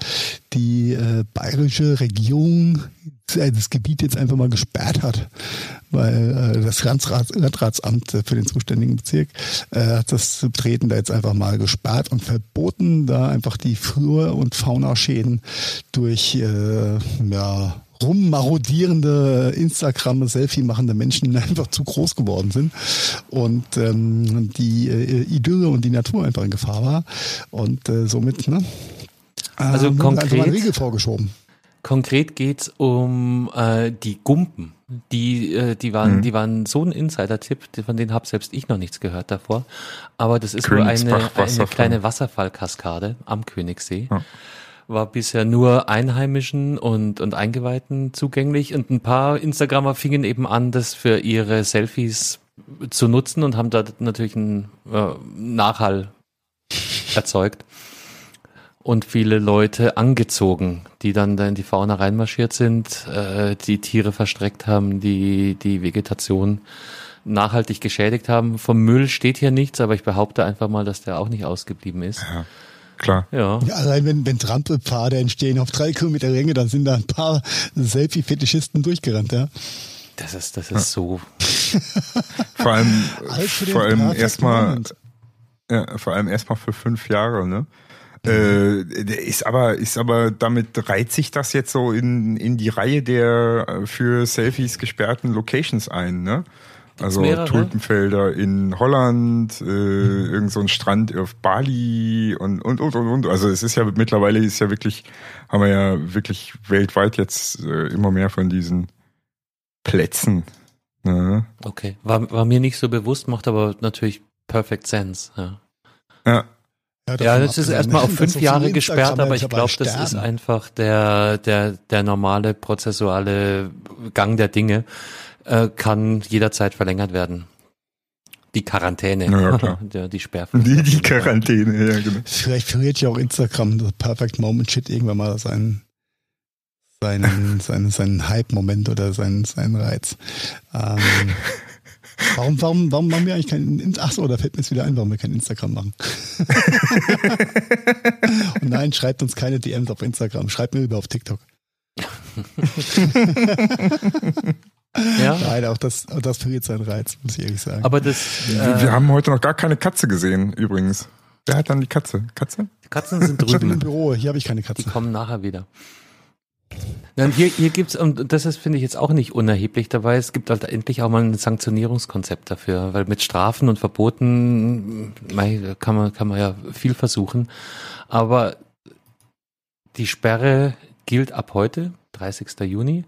die äh, bayerische Regierung äh, das Gebiet jetzt einfach mal gesperrt hat, weil äh, das Landrat, Landratsamt äh, für den zuständigen Bezirk äh, hat das Betreten da jetzt einfach mal gesperrt und verboten, da einfach die Flur- und Faunaschäden durch äh, ja, rummarodierende Instagram Selfie machende Menschen einfach zu groß geworden sind und ähm, die äh, Idylle und die Natur einfach in Gefahr war und äh, somit ne Also ähm, konkret- Riegel vorgeschoben. Konkret geht's um äh, die Gumpen. Die, äh, die waren, Mhm. die waren so ein Insider-Tipp, von denen habe selbst ich noch nichts gehört davor. Aber das ist wohl eine, eine kleine Wasserfallkaskade am Königssee. Ja. War bisher nur Einheimischen und, und Eingeweihten zugänglich und ein paar Instagrammer fingen eben an, das für ihre Selfies zu nutzen und haben da natürlich einen äh, Nachhall erzeugt und viele Leute angezogen, die dann da in die Fauna reinmarschiert sind, äh, die Tiere verstreckt haben, die die Vegetation nachhaltig geschädigt haben. Vom Müll steht hier nichts, aber ich behaupte einfach mal, dass der auch nicht ausgeblieben ist. Ja, klar. Ja. Ja, allein wenn, wenn Trampelpfade entstehen auf drei Kilometer Länge, dann sind da ein paar Selfie-Fetischisten durchgerannt, ja. Das ist, das ist so. Vor allem, vor allem erstmal, ja, vor allem erstmal für fünf Jahre, ne? Äh, der ist aber, ist aber, damit reiht sich das jetzt so in, in die Reihe der äh, für Selfies gesperrten Locations ein, ne? Also mehrere? Tulpenfelder in Holland, äh, irgend so ein Strand auf Bali und, und, und, und, und. Also es ist ja mittlerweile ist ja wirklich, haben wir ja wirklich weltweit jetzt äh, immer mehr von diesen Plätzen. Ne? Okay. War, war mir nicht so bewusst, macht aber natürlich perfect sense. Ja, Ja, ja davon das ist erstmal auf fünf Jahre gesperrt, aber ich glaube, das ist einfach der, der, der normale prozessuale Gang der Dinge, äh, kann jederzeit verlängert werden. Die Quarantäne, ja, klar. der, die Sperrfrist. die, die Quarantäne, ja, genau. Vielleicht verliert ja auch Instagram das Perfect Moment Shit irgendwann mal seinen, seinen, seinen, seinen Hype-Moment oder seinen, seinen Reiz. Ähm, warum, warum, warum machen wir eigentlich kein, ach so, da fällt mir jetzt wieder ein, warum wir kein Instagram machen. Und nein, schreibt uns keine DMs auf Instagram, schreibt mir lieber auf TikTok. Ja, Nein, auch das, auch das verliert seinen Reiz, muss ich ehrlich sagen. aber das, Wir, äh, wir haben heute noch gar keine Katze gesehen, übrigens. Wer hat dann die Katze? Katze? die Katzen sind ich bin im drüben. Büro, hier habe ich keine Die Katze. kommen nachher wieder. Dann hier, hier gibt's und das ist finde ich jetzt auch nicht unerheblich dabei. Es gibt halt endlich auch mal ein Sanktionierungskonzept dafür, weil mit Strafen und Verboten mei, kann man kann man ja viel versuchen, aber die Sperre gilt ab heute, 30. Juni.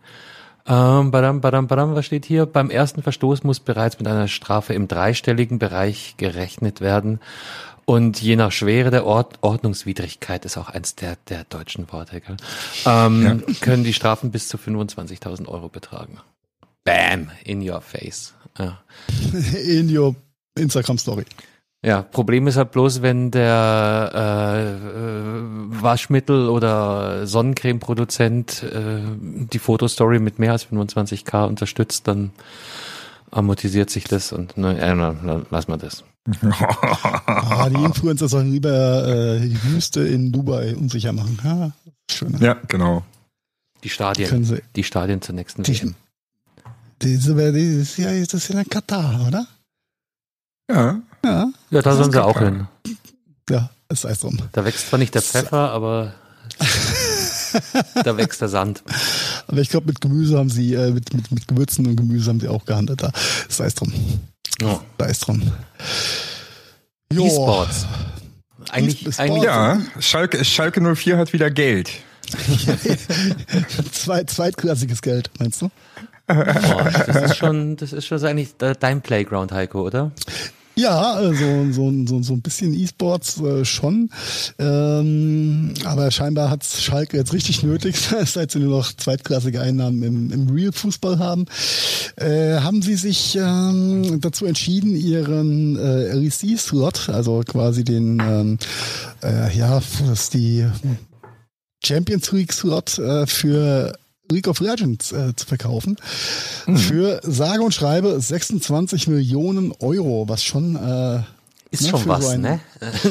Ähm, badam, badam, badam, was steht hier? Beim ersten Verstoß muss bereits mit einer Strafe im dreistelligen Bereich gerechnet werden. Und je nach Schwere der Ord Ordnungswidrigkeit ist auch eins der, der deutschen Worte, gell? Ähm, ja. können die Strafen bis zu 25.000 Euro betragen. Bam, in your face. Ja. In your Instagram Story. Ja, Problem ist halt bloß, wenn der äh, äh, Waschmittel- oder Sonnencreme-Produzent äh, die Fotostory mit mehr als 25k unterstützt, dann amortisiert sich das und ne, äh, lass mal das. ah, die Influencer sollen lieber äh, die Wüste in Dubai unsicher machen. Ja, schön. Ja, genau. Die Stadien. Die Stadien zur nächsten die, WM. Diese, die, das ist ja in Katar, oder? Ja. Ja, ja da sollen sie auch hin. Ja, es sei drum. Da wächst zwar nicht der Pfeffer, aber da wächst der Sand. Aber ich glaube, mit Gemüse haben sie, äh, mit, mit, mit Gewürzen und Gemüse haben sie auch gehandelt da. Sei es drum. Oh. Sei es drum. E-Sports. Eigentlich, e eigentlich. Ja, Schalke, Schalke 04 hat wieder Geld. Zweit, zweitklassiges Geld, meinst du? Oh, das ist schon, das ist schon eigentlich dein Playground, Heiko, oder? Ja, also so, so, so ein bisschen E-Sports äh, schon. Ähm, aber scheinbar hat Schalke jetzt richtig nötig, seit sie nur noch zweitklassige Einnahmen im, im Real-Fußball haben. Äh, haben sie sich ähm, dazu entschieden, ihren äh, LEC-Slot, also quasi den, ähm, äh, ja, das die Champions League-Slot äh, für League of Legends äh, zu verkaufen. Mhm. Für sage und schreibe 26 Millionen Euro, was schon äh, ist ne, schon was, so ein, ne?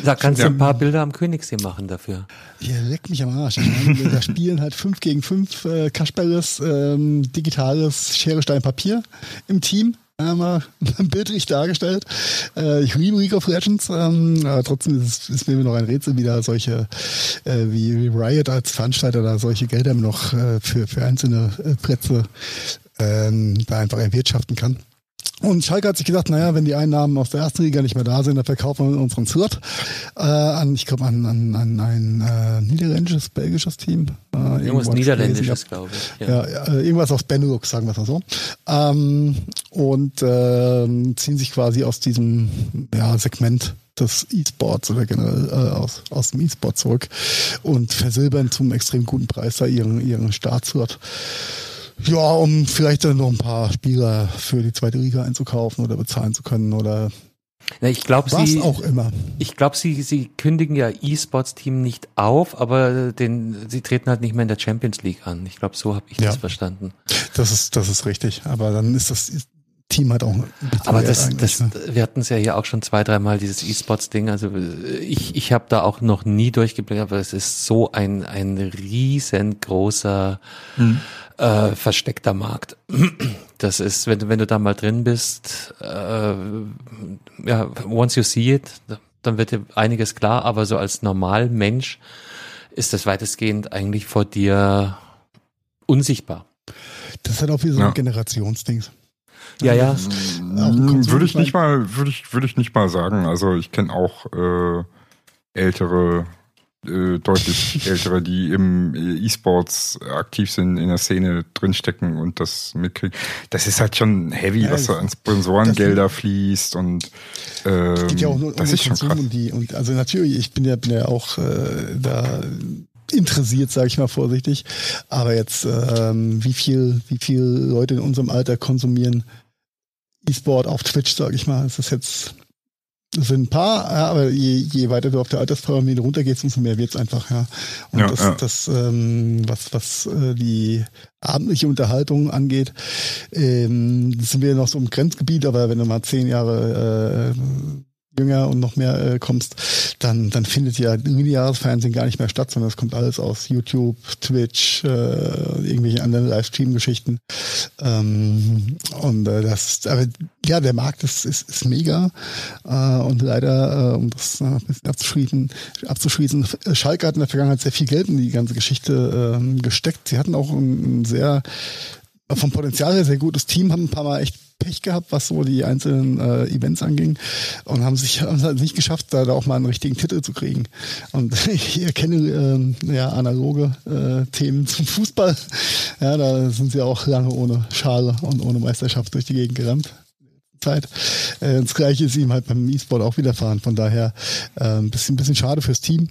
Da kannst du ein paar Bilder am Königssee machen dafür. Ja, leck mich am Arsch. Meine, da spielen halt 5 gegen 5 äh, Kasperles, ähm, digitales Schere, Stein, Papier im Team einmal bildlich dargestellt. Äh, ich liebe League of Legends, ähm, aber trotzdem ist, ist mir noch ein Rätsel, wie da solche, äh, wie Riot als Veranstalter da solche Gelder noch äh, für, für einzelne äh, Plätze ähm, da einfach erwirtschaften kann. Und Schalke hat sich gedacht, naja, wenn die Einnahmen aus der ersten Liga nicht mehr da sind, dann verkaufen wir unseren Slot äh, an, ich glaube, an, an, an ein äh, niederländisches, belgisches Team. Äh, irgendwas Niederländisches, glaube ich. Ja, ja äh, irgendwas aus Benelux, sagen wir es mal so. Ähm, und äh, ziehen sich quasi aus diesem ja, Segment des E-Sports oder generell äh, aus, aus dem E-Sport zurück und versilbern zum extrem guten Preis da ihren, ihren Startslot. Ja, um vielleicht dann noch ein paar Spieler für die zweite Liga einzukaufen oder bezahlen zu können oder ja, ich glaube, sie auch immer. Ich glaube, sie sie kündigen ja E-Sports-Team nicht auf, aber den sie treten halt nicht mehr in der Champions League an. Ich glaube, so habe ich ja. das verstanden. Das ist das ist richtig. Aber dann ist das Team halt auch. Aber das, das, ne? wir hatten es ja hier auch schon zwei, dreimal dieses E-Sports-Ding. Also ich, ich habe da auch noch nie durchgeblickt, aber es ist so ein ein riesengroßer hm äh, versteckter Markt. Das ist, wenn du, wenn du da mal drin bist, äh, ja, once you see it, dann wird dir einiges klar, aber so als Normalmensch ist das weitestgehend eigentlich vor dir unsichtbar. Das ist halt auch wie so ein ja. Generationsding. Ja, ja. Hm, würde ich nicht mal, würde ich, würde ich nicht mal sagen. Also ich kenne auch äh, ältere äh, deutlich ältere, die im E-Sports aktiv sind, in der Szene drinstecken und das mitkriegen. Das ist halt schon heavy, ja, was da an Sponsorengelder fließt und ähm, geht ja auch nur das um ist Konsum schon krass. Und, die, und also natürlich, ich bin ja, bin ja auch äh, da interessiert, sage ich mal vorsichtig. Aber jetzt, ähm, wie viel, wie viel Leute in unserem Alter konsumieren E-Sport auf Twitch, sage ich mal, ist das jetzt sind ein paar, ja, aber je, je weiter du auf der Alterspyramide runtergehst, umso mehr wird's einfach, ja. Und ja, das, ja. das ähm, was, was äh, die abendliche Unterhaltung angeht, ähm, sind wir noch so im Grenzgebiet, aber wenn du mal zehn Jahre jünger und noch mehr äh, kommst, dann, dann findet ja lineares Fernsehen gar nicht mehr statt, sondern es kommt alles aus YouTube, Twitch, äh, irgendwelche anderen Livestream-Geschichten. Ähm, und äh, das, aber ja, der Markt ist, ist, ist mega. Äh, und leider, äh, um das noch ein bisschen abzuschließen, abzuschließen, Schalke hat in der Vergangenheit sehr viel Geld in die ganze Geschichte äh, gesteckt. Sie hatten auch ein, ein sehr vom Potenzial her sehr gutes Team, haben ein paar Mal echt Pech gehabt, was so die einzelnen äh, Events anging und haben sich haben halt nicht geschafft, da, da auch mal einen richtigen Titel zu kriegen. Und ich erkenne ähm, ja analoge äh, Themen zum Fußball. Ja, da sind sie auch lange ohne Schale und ohne Meisterschaft durch die Gegend gerannt. Zeit. Äh, das gleiche ist ihm halt beim E-Sport auch widerfahren. Von daher äh, ein bisschen, bisschen schade fürs Team.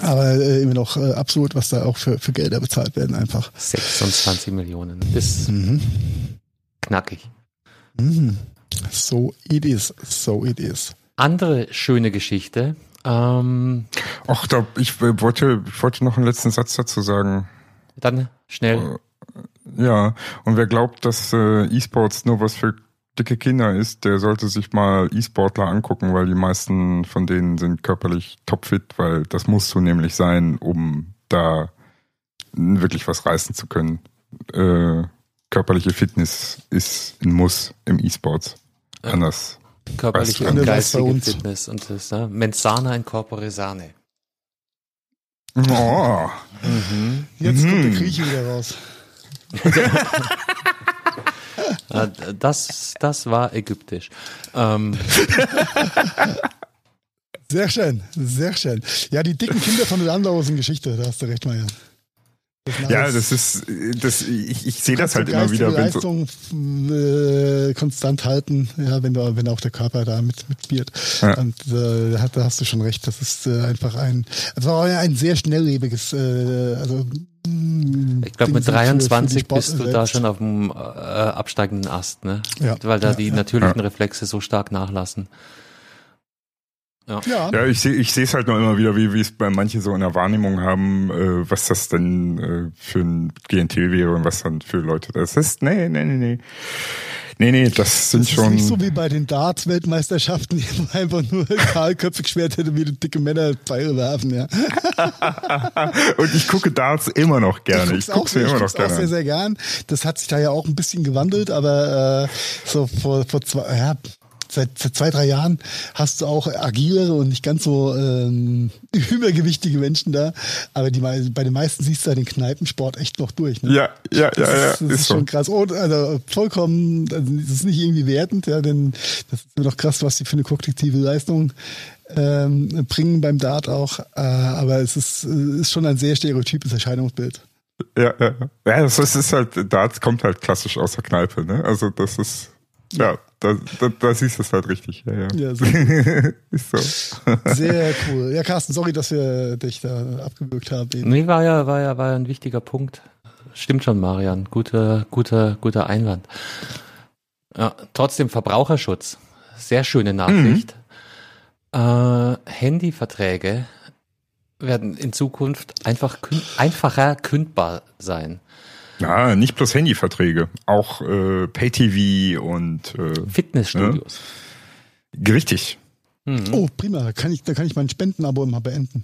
Aber äh, immer noch äh, absolut, was da auch für, für Gelder bezahlt werden, einfach. 26 Millionen. Ist mhm. knackig. Mhm. So it is, so it is. Andere schöne Geschichte. Ähm, Ach, da, ich wollte, ich wollte noch einen letzten Satz dazu sagen. Dann schnell. Äh, ja, und wer glaubt, dass äh, E-Sports nur was für dicke Kinder ist, der sollte sich mal E-Sportler angucken, weil die meisten von denen sind körperlich topfit, weil das musst du nämlich sein, um da wirklich was reißen zu können. Äh, körperliche Fitness ist ein Muss im E-Sports. Anders. Körperliche und geistige Fitness und das, ne? Mensana in corpore sane. Oh. Mhm. Jetzt mhm. kommt der Grieche wieder raus. das, das war ägyptisch. Ähm. Sehr schön, sehr schön. Ja, die dicken Kinder von Landau sind Geschichte, da hast du recht, Marian. Das ja, das ist, das, ich, ich sehe das halt immer wieder. Wenn Leistung so äh, konstant halten, ja, wenn du, wenn auch der Körper da mit mitbiert. Ja. Und äh, da hast du schon recht. Das ist äh, einfach ein, es war ein sehr schnelllebiges, äh, also ich glaube, mit 23 bist du da schon auf dem äh, absteigenden Ast, ne? Ja. Weil da ja, die natürlichen Reflexe so stark nachlassen. Ja, ja. ja ich sehe ich sehe es halt noch immer wieder, wie wie es bei manchen so in der Wahrnehmung haben, äh, was das denn äh, für ein GNT wäre und was dann für Leute das ist. Nee, nee, nee, nee. Nee, nee, das sind das ist schon. Nicht so wie bei den Darts-Weltmeisterschaften, wo einfach nur kahlköpfig wie die dicke Männer Pfeile werfen, ja. und ich gucke Darts immer noch gerne. Ich, ich gucke sie immer noch gerne. auch sehr, sehr gern. Das hat sich da ja auch ein bisschen gewandelt, aber äh, so vor, vor zwei, ja, seit, seit zwei, drei Jahren hast du auch agilere und nicht ganz so ähm, übergewichtige Menschen da. Aber die, bei den meisten siehst du ja den Kneipensport echt noch durch. Ne? Ja, ja, das ja, ja. Das ist, ist schon so. krass. Und, also vollkommen, also, das ist nicht irgendwie wertend, ja, denn das ist immer noch krass, was die für eine kognitive Leistung ähm, bringen beim Dart auch. Äh, aber es ist, ist schon ein sehr stereotypes Erscheinungsbild. Ja, ja. Ja, das ist halt, Darts kommt halt klassisch aus der Kneipe, ne? Also das ist, ja, da, da, da siehst du es halt richtig. Ja, ja. ja so. ist so. Sehr cool. Ja, Carsten, sorry, dass wir dich da abgewürgt haben. Nee, war ja, war ja, war ja ein wichtiger Punkt. Stimmt schon, Marian. Guter, guter, guter Einwand. Ja, trotzdem Verbraucherschutz. Sehr schöne Nachricht. Mhm. Äh, Handyverträge werden in Zukunft einfach einfacher kündbar sein. Ja, nicht bloß Handyverträge, auch äh, Pay-TV und äh, Fitnessstudios. Ne? Richtig. Mhm. Oh, prima, da kann ich, da kann ich mein Spendenabo immer beenden.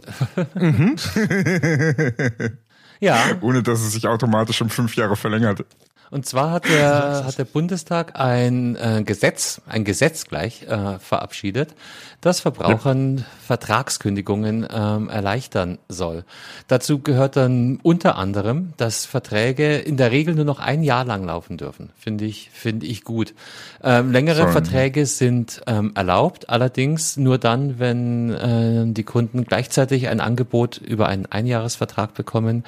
mhm. ja. Ohne dass es sich automatisch um fünf Jahre verlängert. Und zwar hat der, hat der Bundestag ein äh, Gesetz, ein Gesetz gleich äh, verabschiedet, das Verbrauchern. Vertragskündigungen ähm, erleichtern soll. Dazu gehört dann unter anderem, dass Verträge in der Regel nur noch ein Jahr lang laufen dürfen. Finde ich, finde ich gut. Ähm, längere Sorry. Verträge sind ähm, erlaubt, allerdings nur dann, wenn äh, die Kunden gleichzeitig ein Angebot über einen Einjahresvertrag bekommen,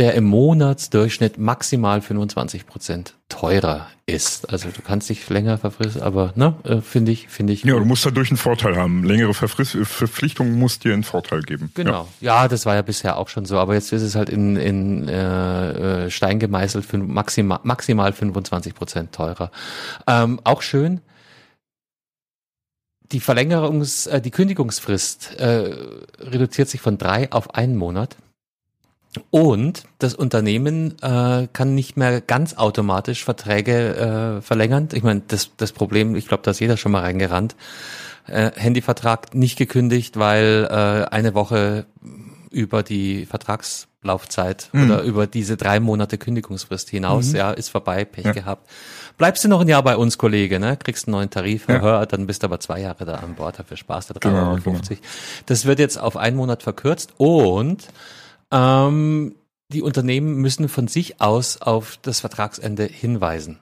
der im Monatsdurchschnitt maximal 25 Prozent teurer ist. Also du kannst dich länger verfristen, aber ne, äh, finde ich, finde ich. Ja, gut. du musst dadurch einen Vorteil haben. Längere Verfrist Verpflichtung muss dir einen Vorteil geben. Genau. Ja. ja. das war ja bisher auch schon so, aber jetzt ist es halt in, in äh, äh Stein gemeißelt für maximal, maximal 25 Prozent teurer. Ähm, auch schön. Die Verlängerungs, äh, die Kündigungsfrist äh, reduziert sich von drei auf einen Monat. Und das Unternehmen äh, kann nicht mehr ganz automatisch Verträge äh, verlängern. Ich meine, das, das Problem, ich glaube, da ist jeder schon mal reingerannt. äh, Handyvertrag nicht gekündigt, weil äh, eine Woche über die Vertragslaufzeit Mhm. oder über diese drei Monate Kündigungsfrist hinaus, ja, ist vorbei, Pech Ja. gehabt. Bleibst du noch ein Jahr bei uns, Kollege, ne? Kriegst einen neuen Tarif, Ja. hör, dann bist du aber zwei Jahre da an Bord, dafür sparst du 3,50 Genau, Euro. Das wird jetzt auf einen Monat verkürzt und ähm, die Unternehmen müssen von sich aus auf das Vertragsende hinweisen.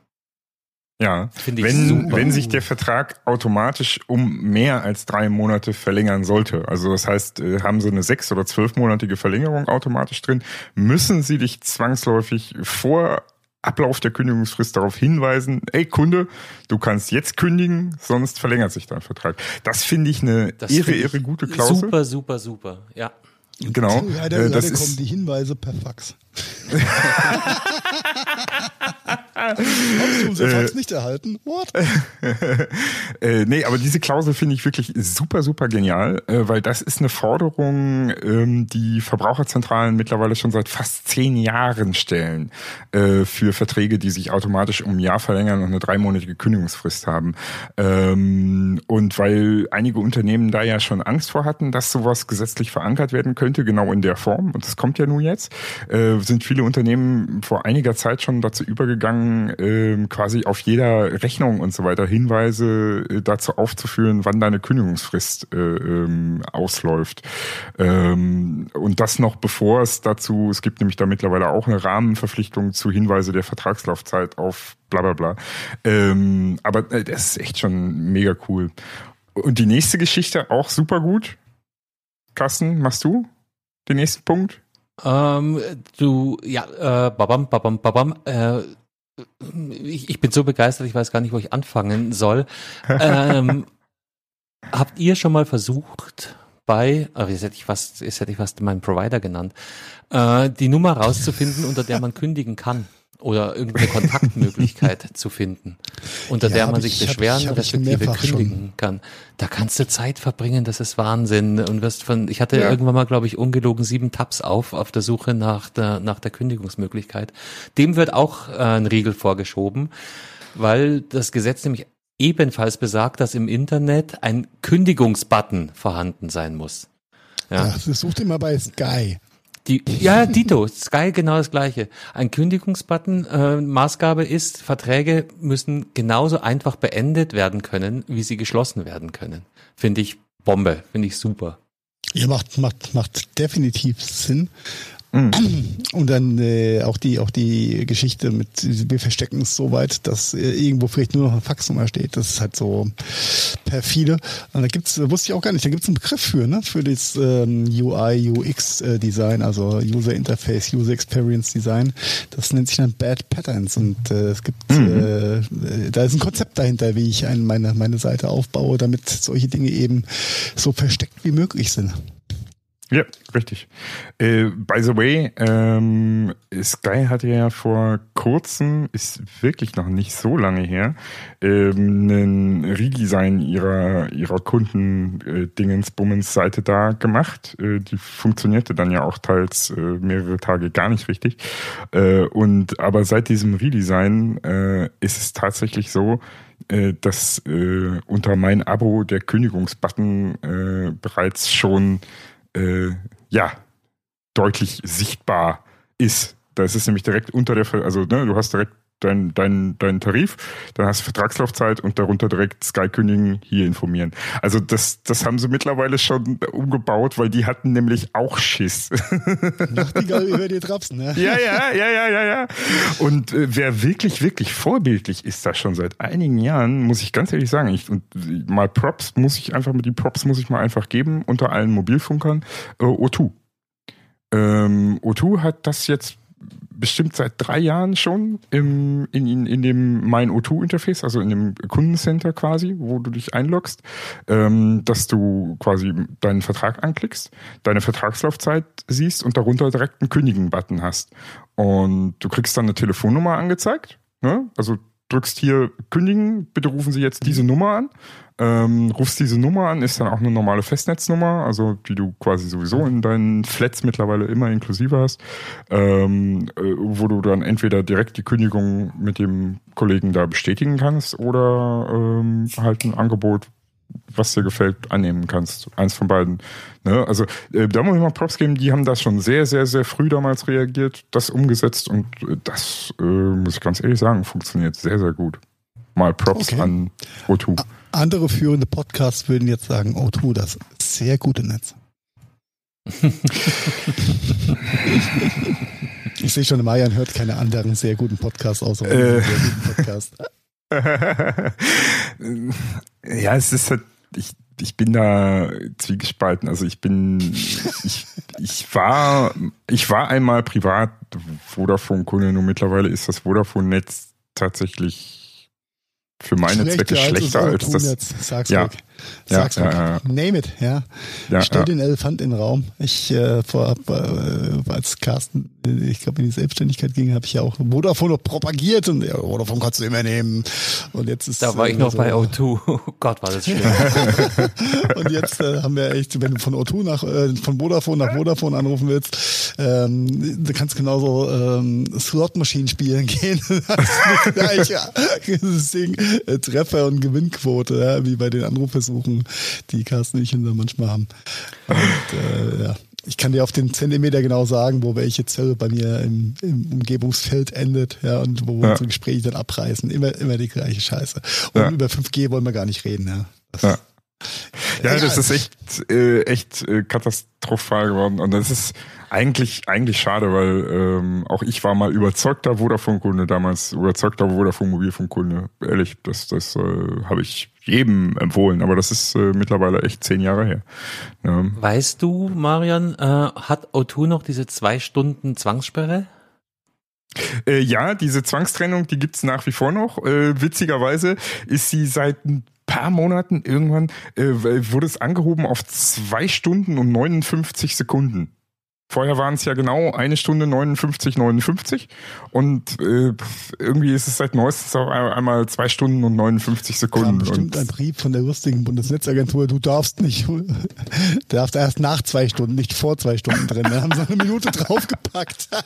Ja, Finde ich wenn, super. wenn sich der Vertrag automatisch um mehr als drei Monate verlängern sollte, also das heißt, äh, haben sie eine sechs- oder zwölfmonatige Verlängerung automatisch drin, müssen sie dich zwangsläufig vor Ablauf der Kündigungsfrist darauf hinweisen, ey Kunde, du kannst jetzt kündigen, sonst verlängert sich dein Vertrag. Das finde ich eine Das irre, irre gute Klausel. Super, super, super. Ja. Genau. Leider, Äh, das kommen die Hinweise per Fax. Hast du unsere Fax nicht erhalten? What? äh, nee, aber diese Klausel finde ich wirklich super, super genial, äh, weil das ist eine Forderung, ähm, die Verbraucherzentralen mittlerweile schon seit fast zehn Jahren stellen äh, für Verträge, die sich automatisch um ein Jahr verlängern und eine dreimonatige Kündigungsfrist haben. Ähm, und weil einige Unternehmen da ja schon Angst vor hatten, dass sowas gesetzlich verankert werden könnte, genau in der Form, und das kommt ja nun jetzt, äh, sind viele Unternehmen vor einiger Zeit schon dazu übergegangen, ähm, quasi auf jeder Rechnung und so weiter Hinweise äh, dazu aufzuführen, wann deine Kündigungsfrist äh, ähm, ausläuft. Ähm, und das noch bevor es dazu, es gibt nämlich da mittlerweile auch eine Rahmenverpflichtung zu Hinweise der Vertragslaufzeit auf bla bla bla. Ähm, aber äh, das ist echt schon mega cool. Und die nächste Geschichte auch super gut. Carsten, machst du den nächsten Punkt? Ähm, du, ja, äh, babam, babam, babam, äh, ich, ich bin so begeistert, ich weiß gar nicht, wo ich anfangen soll. Ähm, habt ihr schon mal versucht, bei, aber jetzt hätte ich fast, jetzt hätte ich fast meinen Provider genannt, äh, die Nummer rauszufinden, unter der man kündigen kann? Oder irgendeine Kontaktmöglichkeit zu finden, unter Ja, der hab man ich- sich hab ich- beschweren hab ich respektive mehrfach schon. kündigen kann. Da kannst du Zeit verbringen, das ist Wahnsinn. Und wirst von, ich hatte Ja. irgendwann mal, glaube ich, ungelogen sieben Tabs auf, auf der Suche nach der, nach der Kündigungsmöglichkeit. Dem wird auch äh, ein Riegel vorgeschoben, weil das Gesetz nämlich ebenfalls besagt, dass im Internet ein Kündigungsbutton vorhanden sein muss. Ja. Ja. Such dir mal bei Sky. Die, ja, Dito, Sky genau das gleiche. Ein Kündigungsbutton, äh, Maßgabe ist, Verträge müssen genauso einfach beendet werden können, wie sie geschlossen werden können. Finde ich Bombe, finde ich super. Ja, macht, macht, macht definitiv Sinn. Mhm. Und dann äh, auch die auch die Geschichte mit wir verstecken es so weit, dass äh, irgendwo vielleicht nur noch eine Faxnummer steht. Das ist halt so perfide. Und da gibt's wusste ich auch gar nicht. Da gibt's einen Begriff für ne für das ähm, UI UX äh, Design, also User Interface User Experience Design. Das nennt sich dann Bad Patterns und äh, es gibt äh, äh, da ist ein Konzept dahinter, wie ich ein, meine meine Seite aufbaue, damit solche Dinge eben so versteckt wie möglich sind. Ja, richtig. Äh, by the way, ähm, Sky hatte ja vor kurzem, ist wirklich noch nicht so lange her, ähm, einen Redesign ihrer ihrer Kunden äh, Dingensbummens Seite da gemacht. Äh, die funktionierte dann ja auch teils äh, mehrere Tage gar nicht richtig. Äh, und aber seit diesem Redesign äh, ist es tatsächlich so, äh, dass äh, unter mein Abo der Kündigungsbutton äh, bereits schon äh, ja, deutlich sichtbar ist. Das ist nämlich direkt unter der, also ne, du hast direkt deinen dein, dein Tarif, dann hast du Vertragslaufzeit und darunter direkt Sky kündigen, hier informieren. Also das, das haben sie mittlerweile schon umgebaut, weil die hatten nämlich auch Schiss. Nachtigall über die Trapsen, ne? Ja, ja, ja, ja, ja, ja. Und äh, wer wirklich, wirklich vorbildlich ist da schon seit einigen Jahren, muss ich ganz ehrlich sagen, ich, und äh, mal Props muss ich einfach die Props muss ich mal einfach geben unter allen Mobilfunkern. Äh, O2. Ähm, O2 hat das jetzt bestimmt seit drei Jahren schon im, in, in, in dem Mein O2-Interface, also in dem Kundencenter quasi, wo du dich einloggst, ähm, dass du quasi deinen Vertrag anklickst, deine Vertragslaufzeit siehst und darunter direkt einen Kündigen-Button hast. Und du kriegst dann eine Telefonnummer angezeigt, ne? also drückst hier kündigen, bitte rufen Sie jetzt diese Nummer an. Ähm, rufst diese Nummer an, ist dann auch eine normale Festnetznummer, also die du quasi sowieso in deinen Flats mittlerweile immer inklusive hast, ähm, äh, wo du dann entweder direkt die Kündigung mit dem Kollegen da bestätigen kannst oder ähm, halt ein Angebot was dir gefällt, annehmen kannst. Eins von beiden. Ne? Also äh, da muss ich mal Props geben, die haben da schon sehr, sehr, sehr früh damals reagiert, das umgesetzt und äh, das, äh, muss ich ganz ehrlich sagen, funktioniert sehr, sehr gut. Mal Props Okay. an O2. Andere führende Podcasts würden jetzt sagen, oh tu das sehr gute Netz. ich sehe schon, Marian hört keine anderen sehr guten Podcasts außer Äh. sehr guten Podcast. ja, es ist halt, ich, ich bin da zwiegespalten. Also ich bin, ich, ich war, ich war einmal privat Vodafone-Kunde, nur mittlerweile ist das Vodafone-Netz tatsächlich für meine Zwecke schlechter als das. O2-Netz. Sag's Ja. weg. Sag's Ja, weg. ja, ja. Name it, ja. Ja, Stell ja. den Elefant in den Raum. Ich äh, vor, äh, als Carsten, äh, ich glaube in die Selbstständigkeit ging, habe ich ja auch Vodafone noch propagiert und ja, Vodafone kannst du immer nehmen. Und jetzt ist Da war äh, ich noch so- bei O2. Oh Gott, war das schlimm. Und jetzt äh, haben wir echt, wenn du von O2 nach äh, von Vodafone nach Vodafone anrufen willst, ähm, du kannst genauso ähm, Slotmaschinen spielen gehen. das ist gleiche das Ding, äh, Treffer und Gewinnquote, ja, wie bei den Anrufversuchen, die Carsten und ich da manchmal haben. Und äh, ja. Ich kann dir auf den Zentimeter genau sagen, wo welche Zelle bei mir im, im Umgebungsfeld endet, ja, und wo Ja. unsere Gespräche dann abreißen. Immer, immer die gleiche Scheiße. Und Ja. über 5G wollen wir gar nicht reden, ja. Das, Ja. Ja, Ja, das ist echt, äh, echt äh, katastrophal geworden. Und das ist eigentlich, eigentlich schade, weil ähm, auch ich war mal überzeugter Vodafone-Kunde damals, überzeugter Vodafone-Mobilfunkkunde. Ehrlich, das, das äh, habe ich jedem empfohlen, aber das ist äh, mittlerweile echt zehn Jahre her. Ja. Weißt du, Marian, äh, hat O2 noch diese zwei Stunden Zwangssperre? Äh, ja, diese Zwangstrennung, die gibt's nach wie vor noch. Äh, witzigerweise ist sie seit ein paar Monaten irgendwann, äh, wurde es angehoben auf zwei Stunden und 59 Sekunden. Vorher waren es ja genau eine Stunde 59, 59 und äh, irgendwie ist es seit neuestens auch ein- einmal zwei Stunden und 59 kam Sekunden. bestimmt ein Brief von der lustigen Bundesnetzagentur, du darfst nicht, du darfst erst nach zwei Stunden, nicht vor zwei Stunden drin. Da haben sie eine Minute draufgepackt.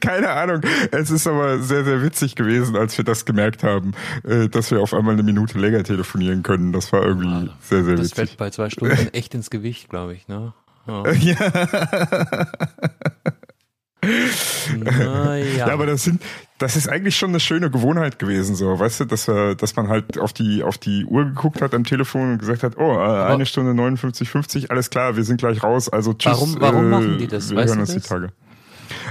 keine Ahnung. Es ist aber sehr, sehr witzig gewesen, als wir das gemerkt haben, äh, dass wir auf einmal eine Minute länger telefonieren können. Das war irgendwie sehr, sehr Das witzig. fällt bei zwei Stunden echt ins Gewicht, glaube ich. Ne? Ja. Ja. Na, ja. Aber das sind, das ist eigentlich schon eine schöne Gewohnheit gewesen, so, weißt du, dass, wir, dass man halt auf die, auf die Uhr geguckt hat am Telefon und gesagt hat, oh, äh, eine Stunde 59, 50, alles klar, wir sind gleich raus, also tschüss. Warum- warum äh, machen die das? Wir Weißt hören du uns das? die Tage.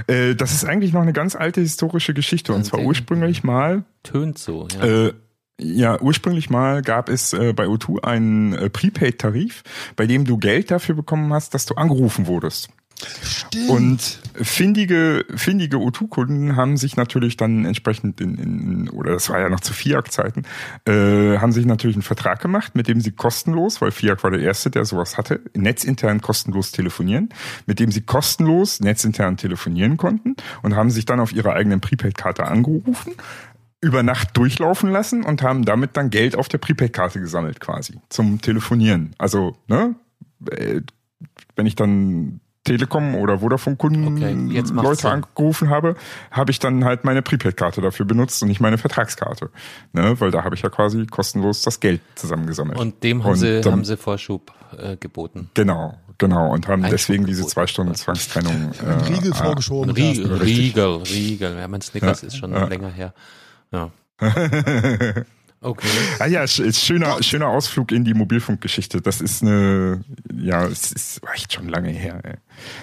Äh, das ist eigentlich noch eine ganz alte historische Geschichte und zwar ursprünglich mal Tönt so, ja. Äh, ja, ursprünglich mal gab es äh, bei O2 einen äh, Prepaid-Tarif, bei dem du Geld dafür bekommen hast, dass du angerufen wurdest. Stimmt. Und findige, findige O2-Kunden haben sich natürlich dann entsprechend in, in oder das war ja noch zu FIAC-Zeiten, äh, haben sich natürlich einen Vertrag gemacht, mit dem sie kostenlos, weil FIAC war der erste, der sowas hatte, netzintern kostenlos telefonieren, mit dem sie kostenlos netzintern telefonieren konnten und haben sich dann auf ihrer eigenen Prepaid-Karte angerufen, über Nacht durchlaufen lassen und haben damit dann Geld auf der Prepaid-Karte gesammelt quasi zum Telefonieren. Also, ne, äh, wenn ich dann Telekom oder Vodafone-Kunden Okay, Leute Sinn. angerufen habe, habe ich dann halt meine Prepaid-Karte dafür benutzt und nicht meine Vertragskarte. Ne? Weil da habe ich ja quasi kostenlos das Geld zusammengesammelt. Und dem haben Und sie, dann- haben sie Vorschub äh, geboten. Genau, genau. Und haben Einschub deswegen diese geboten. zwei Stunden Zwangstrennung. Ein Riegel äh, vorgeschoben. Riegel, Oh, richtig. Riegel, Riegel. Ja, mein Snickers Ja, ist schon ja. länger her. Ja. Okay. Ah ja, schöner, schöner Ausflug in die Mobilfunkgeschichte. Das ist eine, ja, es ist echt schon lange her. Ey.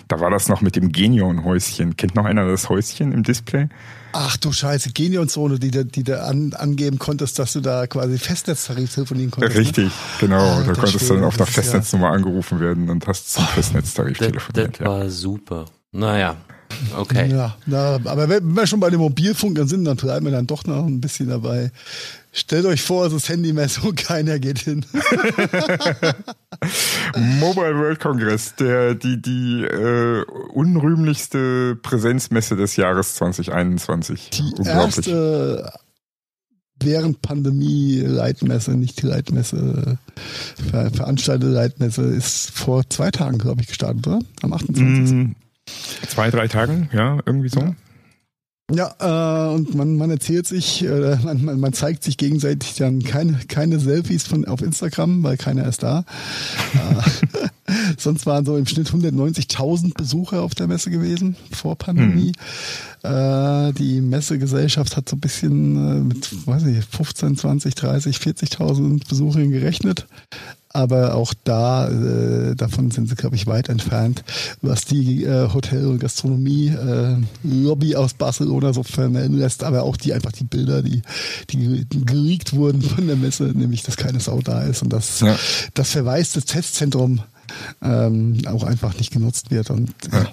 Da war das noch mit dem Genion-Häuschen. Kennt noch einer das Häuschen im Display? Ach du Scheiße, Genion-Zone, die, du- die du an, angeben konntest, dass du da quasi Festnetztarif telefonieren konntest. Ne? Richtig, genau. Alter da konntest du dann auf der das ist ja- Festnetznummer angerufen werden und hast zum Festnetztarif Das, telefoniert. das Ja. war super. Naja, okay. Ja, na, aber wenn wir schon bei den Mobilfunkern sind, dann bleiben wir dann doch noch ein bisschen dabei. Stellt euch vor, es ist Handymessung, keiner geht hin. Mobile World Congress, der, die, die äh, unrühmlichste Präsenzmesse des Jahres 2021. Die erste während Pandemie Leitmesse, nicht die Leitmesse, ver veranstaltete Leitmesse ist vor zwei Tagen, glaube ich, gestartet, oder? Am 28. Mm, zwei, drei Tagen, ja, irgendwie so. Ja, äh, und man, man erzählt sich, äh, man, man, man zeigt sich gegenseitig dann keine, keine Selfies von auf Instagram, weil keiner ist da. äh, sonst waren so im Schnitt 190.000 Besucher auf der Messe gewesen vor Pandemie. Hm. Äh, die Messegesellschaft hat so ein bisschen äh, mit, weiß ich, 15, 20, 30, 40.000 Besuchern gerechnet aber auch da, äh, davon sind sie, glaube ich, weit entfernt, was die äh, Hotel- und Gastronomie-Lobby äh, aus Barcelona so vermelden lässt, aber auch die einfach die Bilder, die, die geleakt wurden von der Messe, nämlich, dass keine Sau da ist und dass ja. das verwaiste Testzentrum ähm, auch einfach nicht genutzt wird und ja.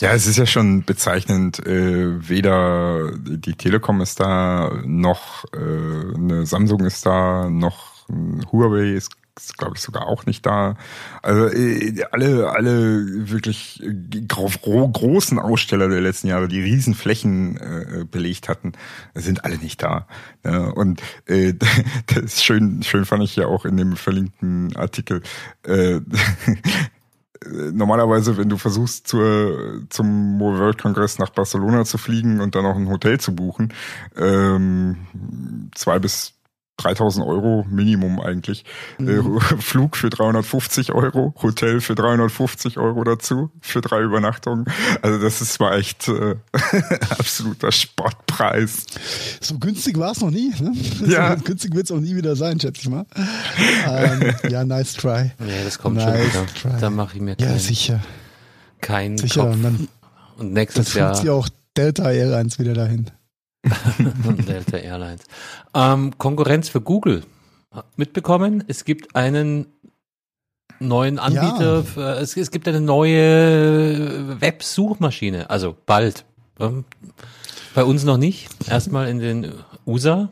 Ja, es ist ja schon bezeichnend, äh, weder die Telekom ist da, noch äh, eine Samsung ist da, noch Huawei ist, glaube ich, sogar auch nicht da. Also äh, alle, alle wirklich gro großen Aussteller der letzten Jahre, die Riesenflächen äh, belegt hatten, sind alle nicht da. Und äh, das ist schön, schön fand ich ja auch in dem verlinkten Artikel. Äh, normalerweise, wenn du versuchst, zur, zum World Congress nach Barcelona zu fliegen und dann noch ein Hotel zu buchen, ähm, zwei bis 3000 Euro Minimum eigentlich. Mhm. Äh, Flug für 350 Euro, Hotel für 350 Euro dazu, für drei Übernachtungen. Also das ist mal echt äh, absoluter Sportpreis. So günstig war es noch nie. Ne? Ja. So günstig wird es auch nie wieder sein, schätze ich mal. ähm, ja, nice try. Nee, das kommt nice schon wieder. Try. Da mache ich mir keinen, ja, sicher. keinen sicher. Kopf. Und, dann, und nächstes dann Jahr... ja auch Delta Airlines wieder dahin. Delta Airlines. Ähm, Konkurrenz für Google. Mitbekommen? Es gibt einen neuen Anbieter. Ja. Für, es, es, gibt eine neue Websuchmaschine. Also bald. Ähm, bei uns noch nicht. Erstmal in den USA.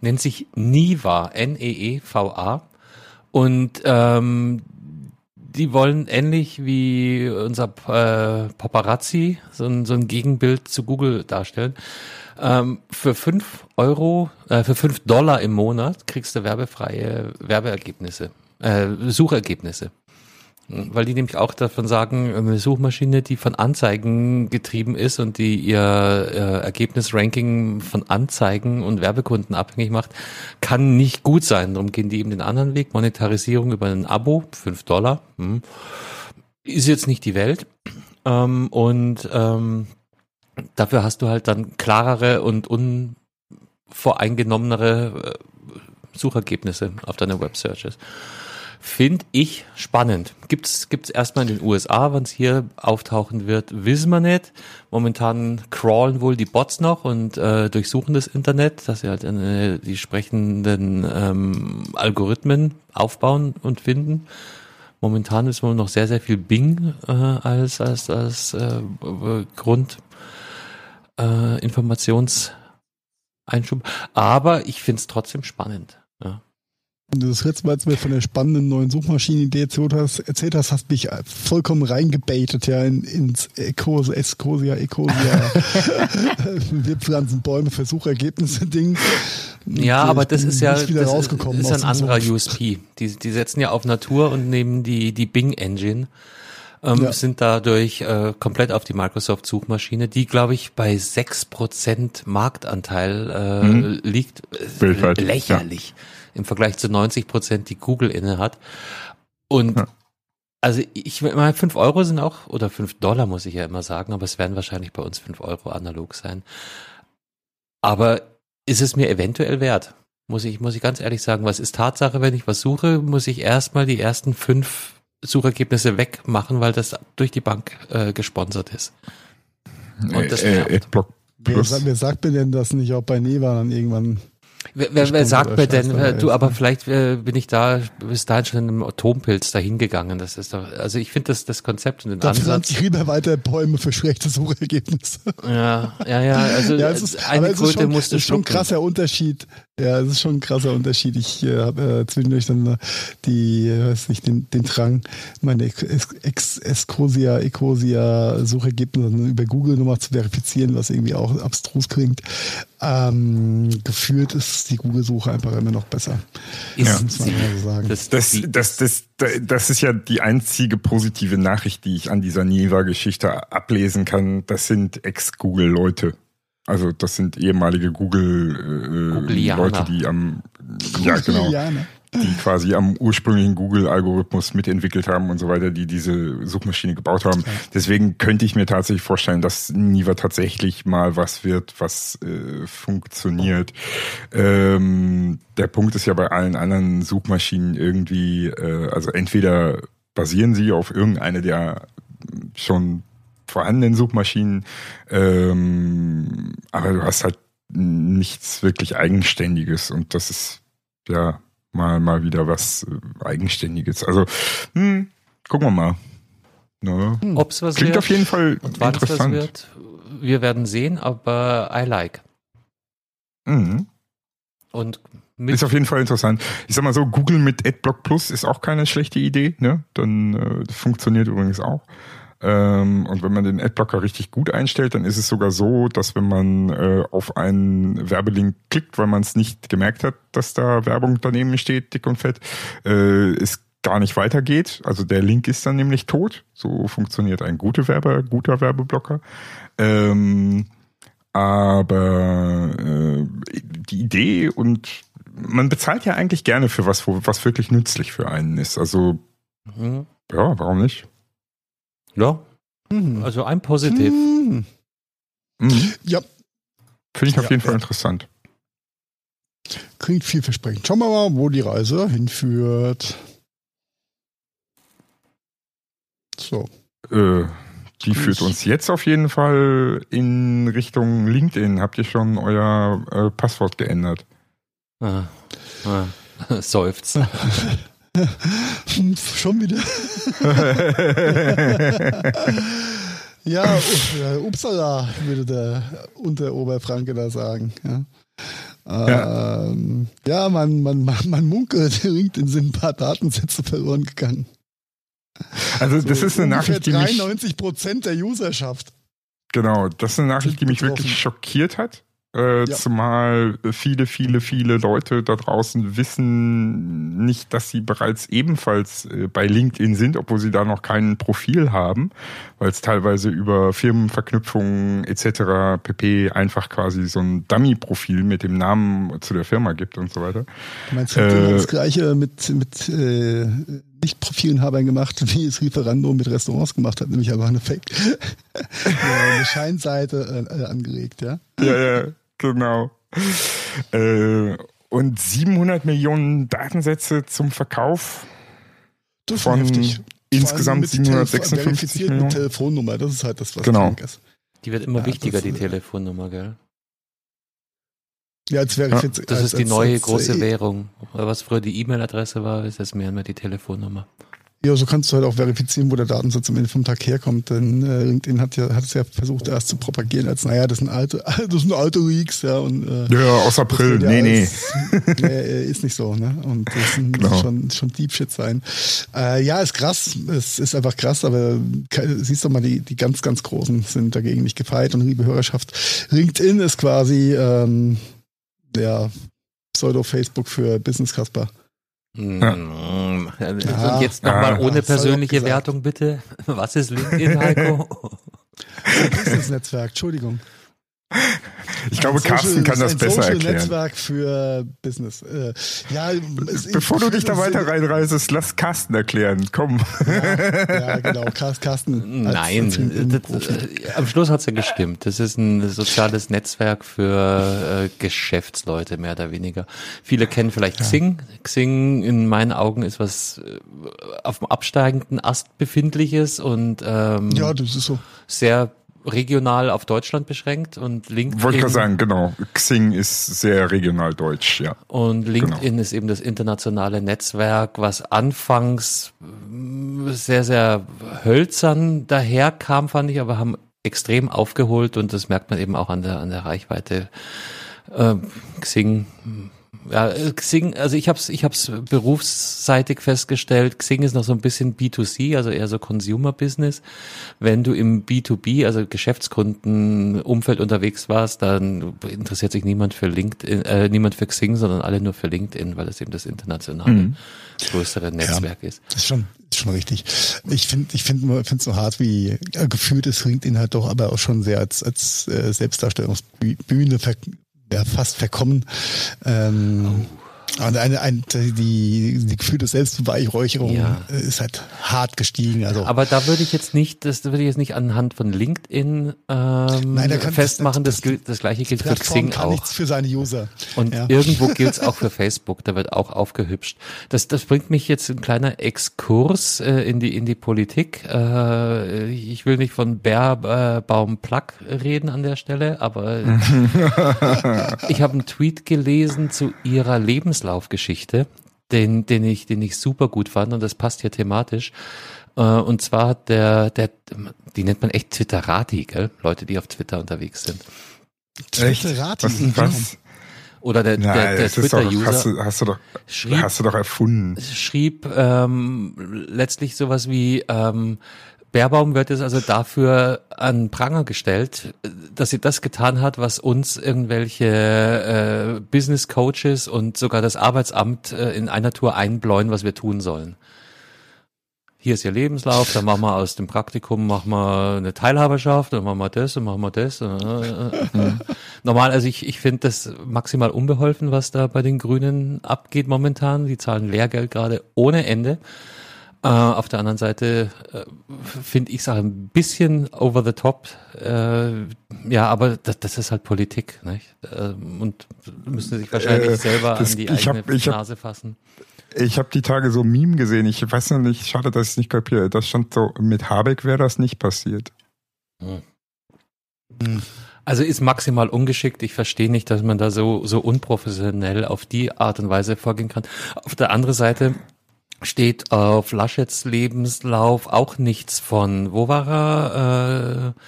Nennt sich Niva. N-E-E-V-A. Und ähm, die wollen ähnlich wie unser äh, Paparazzi so ein, so ein Gegenbild zu Google darstellen. Ähm, für fünf Euro, äh, für fünf Dollar im Monat kriegst du werbefreie Werbeergebnisse, äh, Suchergebnisse. Weil die nämlich auch davon sagen, eine Suchmaschine, die von Anzeigen getrieben ist und die ihr äh, Ergebnisranking von Anzeigen und Werbekunden abhängig macht, kann nicht gut sein. Darum gehen die eben den anderen Weg. Monetarisierung über ein Abo, fünf Dollar, hm. ist jetzt nicht die Welt. Ähm, und ähm, dafür hast du halt dann klarere und unvoreingenommenere äh, Suchergebnisse auf deine Web Searches. Finde ich spannend. Gibt's gibt's erstmal in den USA, wann es hier auftauchen wird, wissen wir nicht. Momentan crawlen wohl die Bots noch und äh, durchsuchen das Internet, dass sie halt eine, die sprechenden ähm, Algorithmen aufbauen und finden. Momentan ist wohl noch sehr, sehr viel Bing äh, als, als, als äh, Grund äh, Informationseinschub. Aber ich finde es trotzdem spannend. Ja. Das letzte Mal, als du mir von der spannenden neuen Suchmaschinenidee erzählt hast, erzählt hast, hast mich vollkommen reingebaitet, ja, in, ins Ecos, Escosia, Ecosia, wir pflanzen Bäume für Suchergebnisse Ding. Ja, aber das ist ja, das rausgekommen ist ein anderer USP. Die, die setzen ja auf Natur und nehmen die, die Bing Engine ähm, ja. sind dadurch äh, komplett auf die Microsoft-Suchmaschine, die, glaube ich, bei sechs Prozent Marktanteil äh, mhm. liegt. Weltweit. Lächerlich ja. im Vergleich zu 90%, Prozent, die Google inne hat. Und ja. also ich meine, fünf Euro sind auch, oder fünf Dollar muss ich ja immer sagen, aber es werden wahrscheinlich bei uns fünf Euro analog sein. Aber ist es mir eventuell wert? Muss ich, muss ich ganz ehrlich sagen, was ist Tatsache, wenn ich was suche, muss ich erstmal die ersten fünf Suchergebnisse wegmachen, weil das durch die Bank äh, gesponsert ist. Und das äh, äh, wer, wer sagt mir denn das nicht auch bei Neva dann irgendwann? Wer, wer, wer sagt mir denn, äh, du, aber vielleicht äh, bin ich da bis dahin schon in einem Atompilz dahin gegangen. Das ist doch, also ich finde das, das Konzept und den da Ansatz. ich lieber weiter Bäume für schlechte Suchergebnisse. Ja, ja, ja, also ja, es ist, eine Quote musste Es ist schon ein krasser Unterschied Ja, es ist schon ein krasser Unterschied. Ich äh, habe äh, zwischendurch dann die, äh, weiß nicht, den, den Drang, meine Ex Escosia, Ecosia Suchergebnisse über Google nochmal zu verifizieren, was irgendwie auch abstrus klingt. Ähm, gefühlt ist die Google-Suche einfach immer noch besser. Ist ja. so das, das, das, das ist ja die einzige positive Nachricht, die ich an dieser Niva-Geschichte ablesen kann. Das sind Ex-Google-Leute. Also das sind ehemalige Google äh, Leute, die am ja genau, die quasi am ursprünglichen Google-Algorithmus mitentwickelt haben und so weiter, die diese Suchmaschine gebaut haben. Deswegen könnte ich mir tatsächlich vorstellen, dass Niva tatsächlich mal was wird, was äh, funktioniert. Ähm, der Punkt ist ja bei allen anderen Suchmaschinen irgendwie, äh, also entweder basieren sie auf irgendeine der schon vorhandenen Suchmaschinen, ähm, aber du hast halt nichts wirklich Eigenständiges und das ist ja mal mal wieder was äh, Eigenständiges. Also hm, gucken wir mal. Ne? Hm. Ob's was Klingt wird, auf jeden Fall interessant. wird, wir werden sehen, aber I like. Mhm. Und ist auf jeden Fall interessant. Ich sag mal so, Google mit AdBlock Plus ist auch keine schlechte Idee, ne? Dann äh, funktioniert übrigens auch. Ähm, und wenn man den Adblocker richtig gut einstellt, dann ist es sogar so, dass wenn man äh, auf einen Werbelink klickt, weil man es nicht gemerkt hat, dass da Werbung daneben steht, dick und fett, äh, es gar nicht weitergeht. Also der Link ist dann nämlich tot. So funktioniert ein guter Werbe, guter Werbeblocker. Ähm, aber äh, die Idee und man bezahlt ja eigentlich gerne für was, was wirklich nützlich für einen ist. Also mhm. ja, warum nicht? Ja. Mhm. Also ein Positiv. Mhm. Mhm. Ja. Finde ich auf ja, jeden Fall ja. interessant. Klingt vielversprechend. Schauen wir mal, wo die Reise hinführt. So. Äh, die führt uns jetzt auf jeden Fall in Richtung LinkedIn. Habt ihr schon euer äh, Passwort geändert? Ah, ah, seufzt. Schon wieder. ja, Upsala, würde der Unteroberfranke da sagen. Ja. Ja, ähm, ja man, man, man, man munkelt, LinkedIn sind ein paar Datensätze verloren gegangen. Also, so das ist eine Nachricht, die 93 Prozent der Userschaft. Genau, das ist eine Nachricht, die mich wirklich schockiert hat. Äh, ja. Zumal viele, viele, viele Leute da draußen wissen nicht, dass sie bereits ebenfalls äh, bei LinkedIn sind, obwohl sie da noch kein Profil haben, weil es teilweise über Firmenverknüpfungen etc. pp. einfach quasi so ein Dummy-Profil mit dem Namen zu der Firma gibt und so weiter. Du meinst, äh, das gleiche mit, mit äh, nicht-Profilinhabern gemacht, wie es Lieferando mit Restaurants gemacht hat, nämlich einfach eine Fake, eine Scheinseite äh, angelegt, ja? Ja, ja. Genau. Äh, und 700 Millionen Datensätze zum Verkauf das von heftig. insgesamt 756 Millionen. Mit Telefonnummer, das ist halt das, was genau. ist. Die wird immer ja, wichtiger, die Telefonnummer, gell? Ja, als wäre ja. Das als, ist die als, neue als, große äh, Währung. Was früher die E-Mail-Adresse war, ist das mehr und mehr die Telefonnummer. Ja, so kannst du halt auch verifizieren, wo der Datensatz am Ende vom Tag herkommt. Denn äh, LinkedIn hat ja hat es ja versucht erst zu propagieren als, naja, das sind alte, das sind alte Leaks, ja. Und, äh, ja, aus April, nee, nee. Als, nee. Ist nicht so, ne? Und das sind, genau. schon, schon Deep Shit sein. Äh, ja, ist krass. Es ist einfach krass, aber siehst du mal, die, die ganz, ganz Großen sind dagegen nicht gefeit und liebe Hörerschaft. LinkedIn ist quasi ähm, der Pseudo-Facebook für Business Casper. Ja. Und jetzt nochmal ohne persönliche Wertung bitte. Was ist LinkedIn, Heiko? Business-Netzwerk, Entschuldigung. Ich glaube, Social, Carsten kann das besser Social erklären. Netzwerk für Business. Äh, ja, Bevor du dich da weiter reinreißest, lass Carsten erklären. Komm. Ja, ja genau. Carsten. Nein, das, äh, am Schluss hat's ja gestimmt. Das ist ein soziales Netzwerk für äh, Geschäftsleute, mehr oder weniger. Viele kennen vielleicht ja. Xing. Xing in meinen Augen ist was äh, auf dem absteigenden Ast befindliches und ähm, ja, das ist so. sehr regional auf Deutschland beschränkt und LinkedIn. Wollte ich gerade sagen, genau. Xing ist sehr regional deutsch, ja. Und LinkedIn genau. ist eben das internationale Netzwerk, was anfangs äh, sehr, sehr hölzern daherkam, fand ich, aber haben extrem aufgeholt und das merkt man eben auch an der, an der Reichweite. Äh, Xing Ja, äh, Xing, also ich habe es ich hab's berufsseitig festgestellt, Xing ist noch so ein bisschen B2C, also eher so Consumer Business. Wenn du im B2B, also Geschäftskundenumfeld unterwegs warst, dann interessiert sich niemand für LinkedIn, äh, niemand für Xing, sondern alle nur für LinkedIn, weil es eben das internationale mhm. größere Netzwerk ja, ist. Das ist schon, ist schon richtig. Ich finde ich finde finde so hart, wie äh, gefühlt ist LinkedIn halt doch aber auch schon sehr als, als äh, Selbstdarstellungsbühne ver ja, fast verkommen. Ähm, oh. Und eine, eine, die, die Gefühl der Selbstbeweihräucherung ja. ist halt hart gestiegen. Also. Aber da würde ich jetzt nicht, das würde ich jetzt nicht anhand von LinkedIn ähm, Nein, festmachen. Das, das, das, gleiche gilt für Xing kann auch. nichts für seine User. Und ja. irgendwo gilt es auch für Facebook. Da wird auch aufgehübscht. Das, das bringt mich jetzt ein kleiner Exkurs äh, in die in die Politik. Äh, ich will nicht von Bärbaum äh, Plug reden an der Stelle, aber ich habe einen Tweet gelesen zu ihrer Lebens Lebenslaufgeschichte, den, den ich, den ich super gut fand und das passt hier thematisch. Äh, und zwar hat der, der, die nennt man echt Twitterati, gell? Leute, die auf Twitter unterwegs sind. Twitterati? Was, was? Oder der, Nein, der, der Twitter-User. Hast du, hast, du doch, schrieb, hast du doch erfunden. Schrieb ähm, letztlich sowas wie, ähm, Baerbaum wird jetzt also dafür an Pranger gestellt, dass sie das getan hat, was uns irgendwelche äh, Business Coaches und sogar das Arbeitsamt äh, in einer Tour einbläuen, was wir tun sollen. Hier ist ihr Lebenslauf, dann machen wir aus dem Praktikum machen wir eine Teilhaberschaft, dann machen wir das und machen wir das. Äh, äh, äh. Normal, also ich, ich finde das maximal unbeholfen, was da bei den Grünen abgeht momentan. Die zahlen Lehrgeld gerade ohne Ende. Äh, auf der anderen Seite äh, finde ich es auch ein bisschen over the top. Äh, ja, aber das, das ist halt Politik. Nicht? Äh, und müssen sich wahrscheinlich äh, selber das, an die eigene hab, Nase hab, fassen. Ich habe die Tage so Meme gesehen. Ich weiß noch nicht, schade, dass ich es nicht kapiere. Das stand so, mit Habeck wäre das nicht passiert. Hm. Also ist maximal ungeschickt. Ich verstehe nicht, dass man da so, so unprofessionell auf die Art und Weise vorgehen kann. Auf der anderen Seite steht auf Laschets Lebenslauf auch nichts von, wo war er? Äh,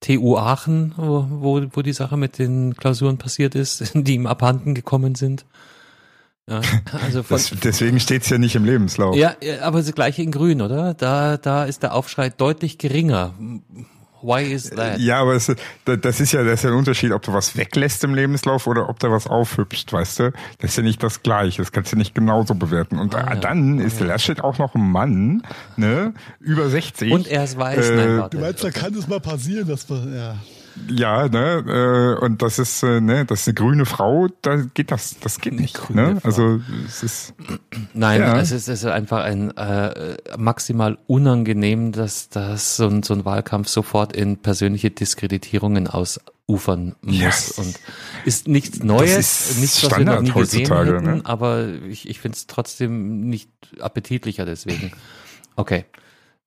TU Aachen, wo, wo, wo die Sache mit den Klausuren passiert ist, die ihm abhanden gekommen sind. Ja, also von, das, deswegen steht's ja nicht im Lebenslauf. Ja, aber das gleiche in Grün, oder? Da, da ist der Aufschrei deutlich geringer. Why is that? Ja, aber es, das ist ja, das ist ja ein Unterschied, ob du was weglässt im Lebenslauf oder ob du was aufhübscht, weißt du? Das ist ja nicht das Gleiche. Das kannst du nicht genauso bewerten. Und ah, ja. dann ist ja. Laschet auch noch ein Mann, ne? Über 60. Und er ist weiß. Äh, Nein, warte. Du meinst, da kann es mal passieren, dass man, ja. Ja, ne, äh, und das ist, äh, ne, das ist eine grüne Frau, da geht das, das geht nicht, ne? Also es ist Nein, ja. es ist, es ist einfach ein äh, maximal unangenehm, dass das so ein, so ein Wahlkampf sofort in persönliche Diskreditierungen ausufern muss yes. und ist nichts Neues, nichts, was Standard wir noch nie gesehen hätten, ne? aber ich, ich finde es trotzdem nicht appetitlicher deswegen. Okay.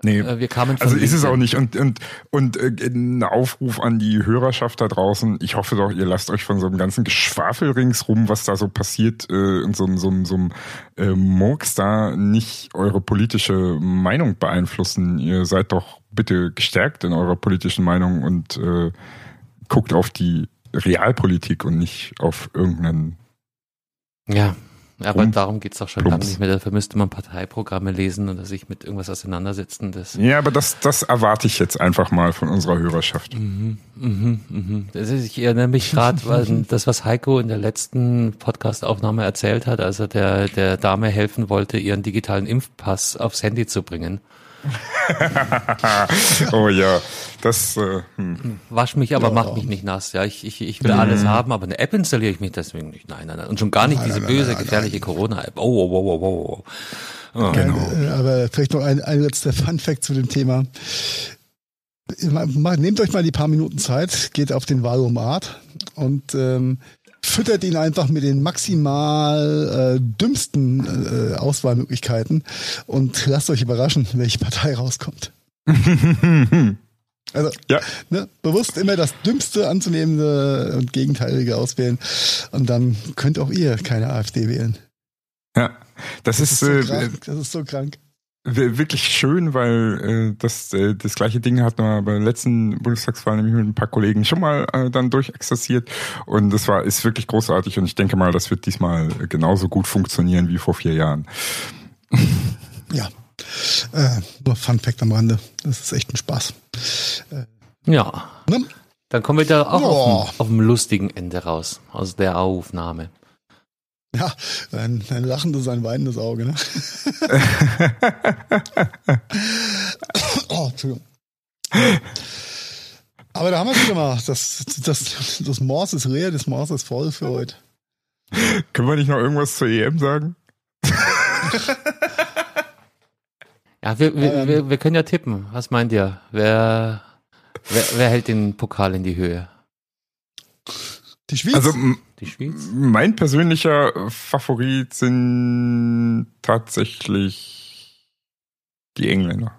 Nee, äh, wir kamen also ist es auch nicht. Und, und, und äh, ein Aufruf an die Hörerschaft da draußen. Ich hoffe doch, ihr lasst euch von so einem ganzen Geschwafel ringsrum, was da so passiert, äh, in so, so, so einem äh, Murks da nicht eure politische Meinung beeinflussen. Ihr seid doch bitte gestärkt in eurer politischen Meinung und äh, guckt auf die Realpolitik und nicht auf irgendeinen ja, aber Plump. darum geht's doch schon lange nicht mehr. Dafür müsste man Parteiprogramme lesen und sich mit irgendwas auseinandersetzen. Das ja, aber das, das erwarte ich jetzt einfach mal von unserer Hörerschaft. Mhm, mhm, mhm. Das ist, ich erinnere mich gerade, das, was Heiko in der letzten Podcastaufnahme erzählt hat, als er der, der Dame helfen wollte, ihren digitalen Impfpass aufs Handy zu bringen. oh ja, das. Äh, hm. Wasch mich, aber ja. mach mich nicht nass. Ja, ich, ich, ich will mhm. alles haben, aber eine App installiere ich mich deswegen nicht. Nein, nein, nein. Und schon gar nicht nein, diese nein, böse, nein, gefährliche Corona-App. Oh, oh, oh, oh, oh. oh. Genau. Aber vielleicht noch ein, ein letzter Fun-Fact zu dem Thema. Nehmt euch mal die paar Minuten Zeit, geht auf den Valomat und ähm, füttert ihn einfach mit den maximal äh, dümmsten äh, Auswahlmöglichkeiten und lasst euch überraschen, welche Partei rauskommt. Also ja. ne, bewusst immer das Dümmste anzunehmende und Gegenteilige auswählen und dann könnt auch ihr keine AfD wählen. Ja, das, das ist, ist so äh, das ist so krank. Wirklich schön, weil äh, das, äh, das gleiche Ding hat man bei der letzten Bundestagswahl nämlich mit ein paar Kollegen schon mal äh, dann durchexerziert und das war ist wirklich großartig und ich denke mal, das wird diesmal genauso gut funktionieren wie vor vier Jahren. Ja, äh, nur Fun Fact am Rande, das ist echt ein Spaß. Äh, ja, ne? dann kommen wir da auch oh. auf, dem, auf dem lustigen Ende raus aus der Aufnahme. Ja, ein, ein lachendes, ein weinendes Auge, ne? oh, Entschuldigung. Aber da haben wir es wieder mal. Das, das, das Morse ist leer, das Morse ist voll für heute. Können wir nicht noch irgendwas zur EM sagen? ja, wir, wir, ähm, wir, wir, können ja tippen. Was meint ihr? Wer, wer, wer hält den Pokal in die Höhe? Die Schweiz? Also, die Schweiz? Mein persönlicher Favorit sind tatsächlich die Engländer.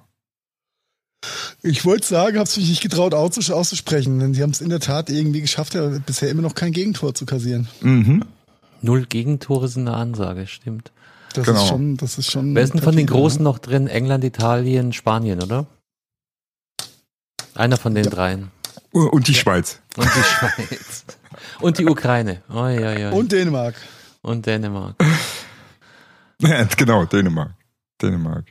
Ich wollte sagen, habe es mich nicht getraut auszusprechen, denn sie haben es in der Tat irgendwie geschafft, ja, bisher immer noch kein Gegentor zu kassieren. Mhm. Null Gegentore sind eine Ansage, stimmt. Das genau. ist schon, das ist schon. Wer ist denn von den Großen noch drin? England, Italien, Spanien, oder? Einer von den ja. dreien. Und die Schweiz. Und die Schweiz. Und die Ukraine. Oh, ja, ja. Und Dänemark. Und Dänemark. Ja, genau, Dänemark. Dänemark.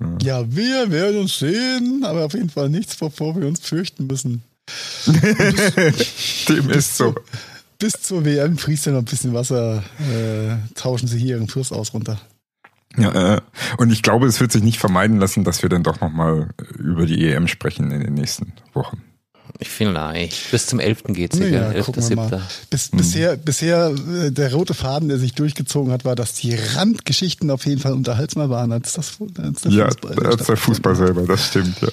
Ja. ja, wir werden uns sehen, aber auf jeden Fall nichts, wovor wir uns fürchten müssen. Dem ist so. Bis zur WM fließt ja noch ein bisschen Wasser, äh, tauschen sie hier ihren Fluss aus runter. Ja, äh, und ich glaube, es wird sich nicht vermeiden lassen, dass wir dann doch nochmal über die EM sprechen in den nächsten Wochen. Vielleicht. Bis zum 11. geht's hier, ja, 11.7. Bis, hm. Bisher, bisher äh, der rote Faden, der sich durchgezogen hat, war, dass die Randgeschichten auf jeden Fall unterhaltsamer waren als, das, als der ja, Fußball. als der Fußball selber, das stimmt, ja.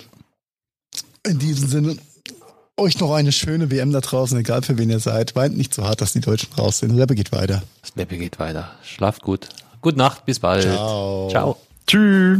In diesem Sinne, euch noch eine schöne WM da draußen, egal für wen ihr seid. Weint nicht so hart, dass die Deutschen raus sind. Leppe geht weiter. Das Leppe geht weiter. Schlaft gut. Gute Nacht, bis bald. Ciao. Ciao. Tschüss.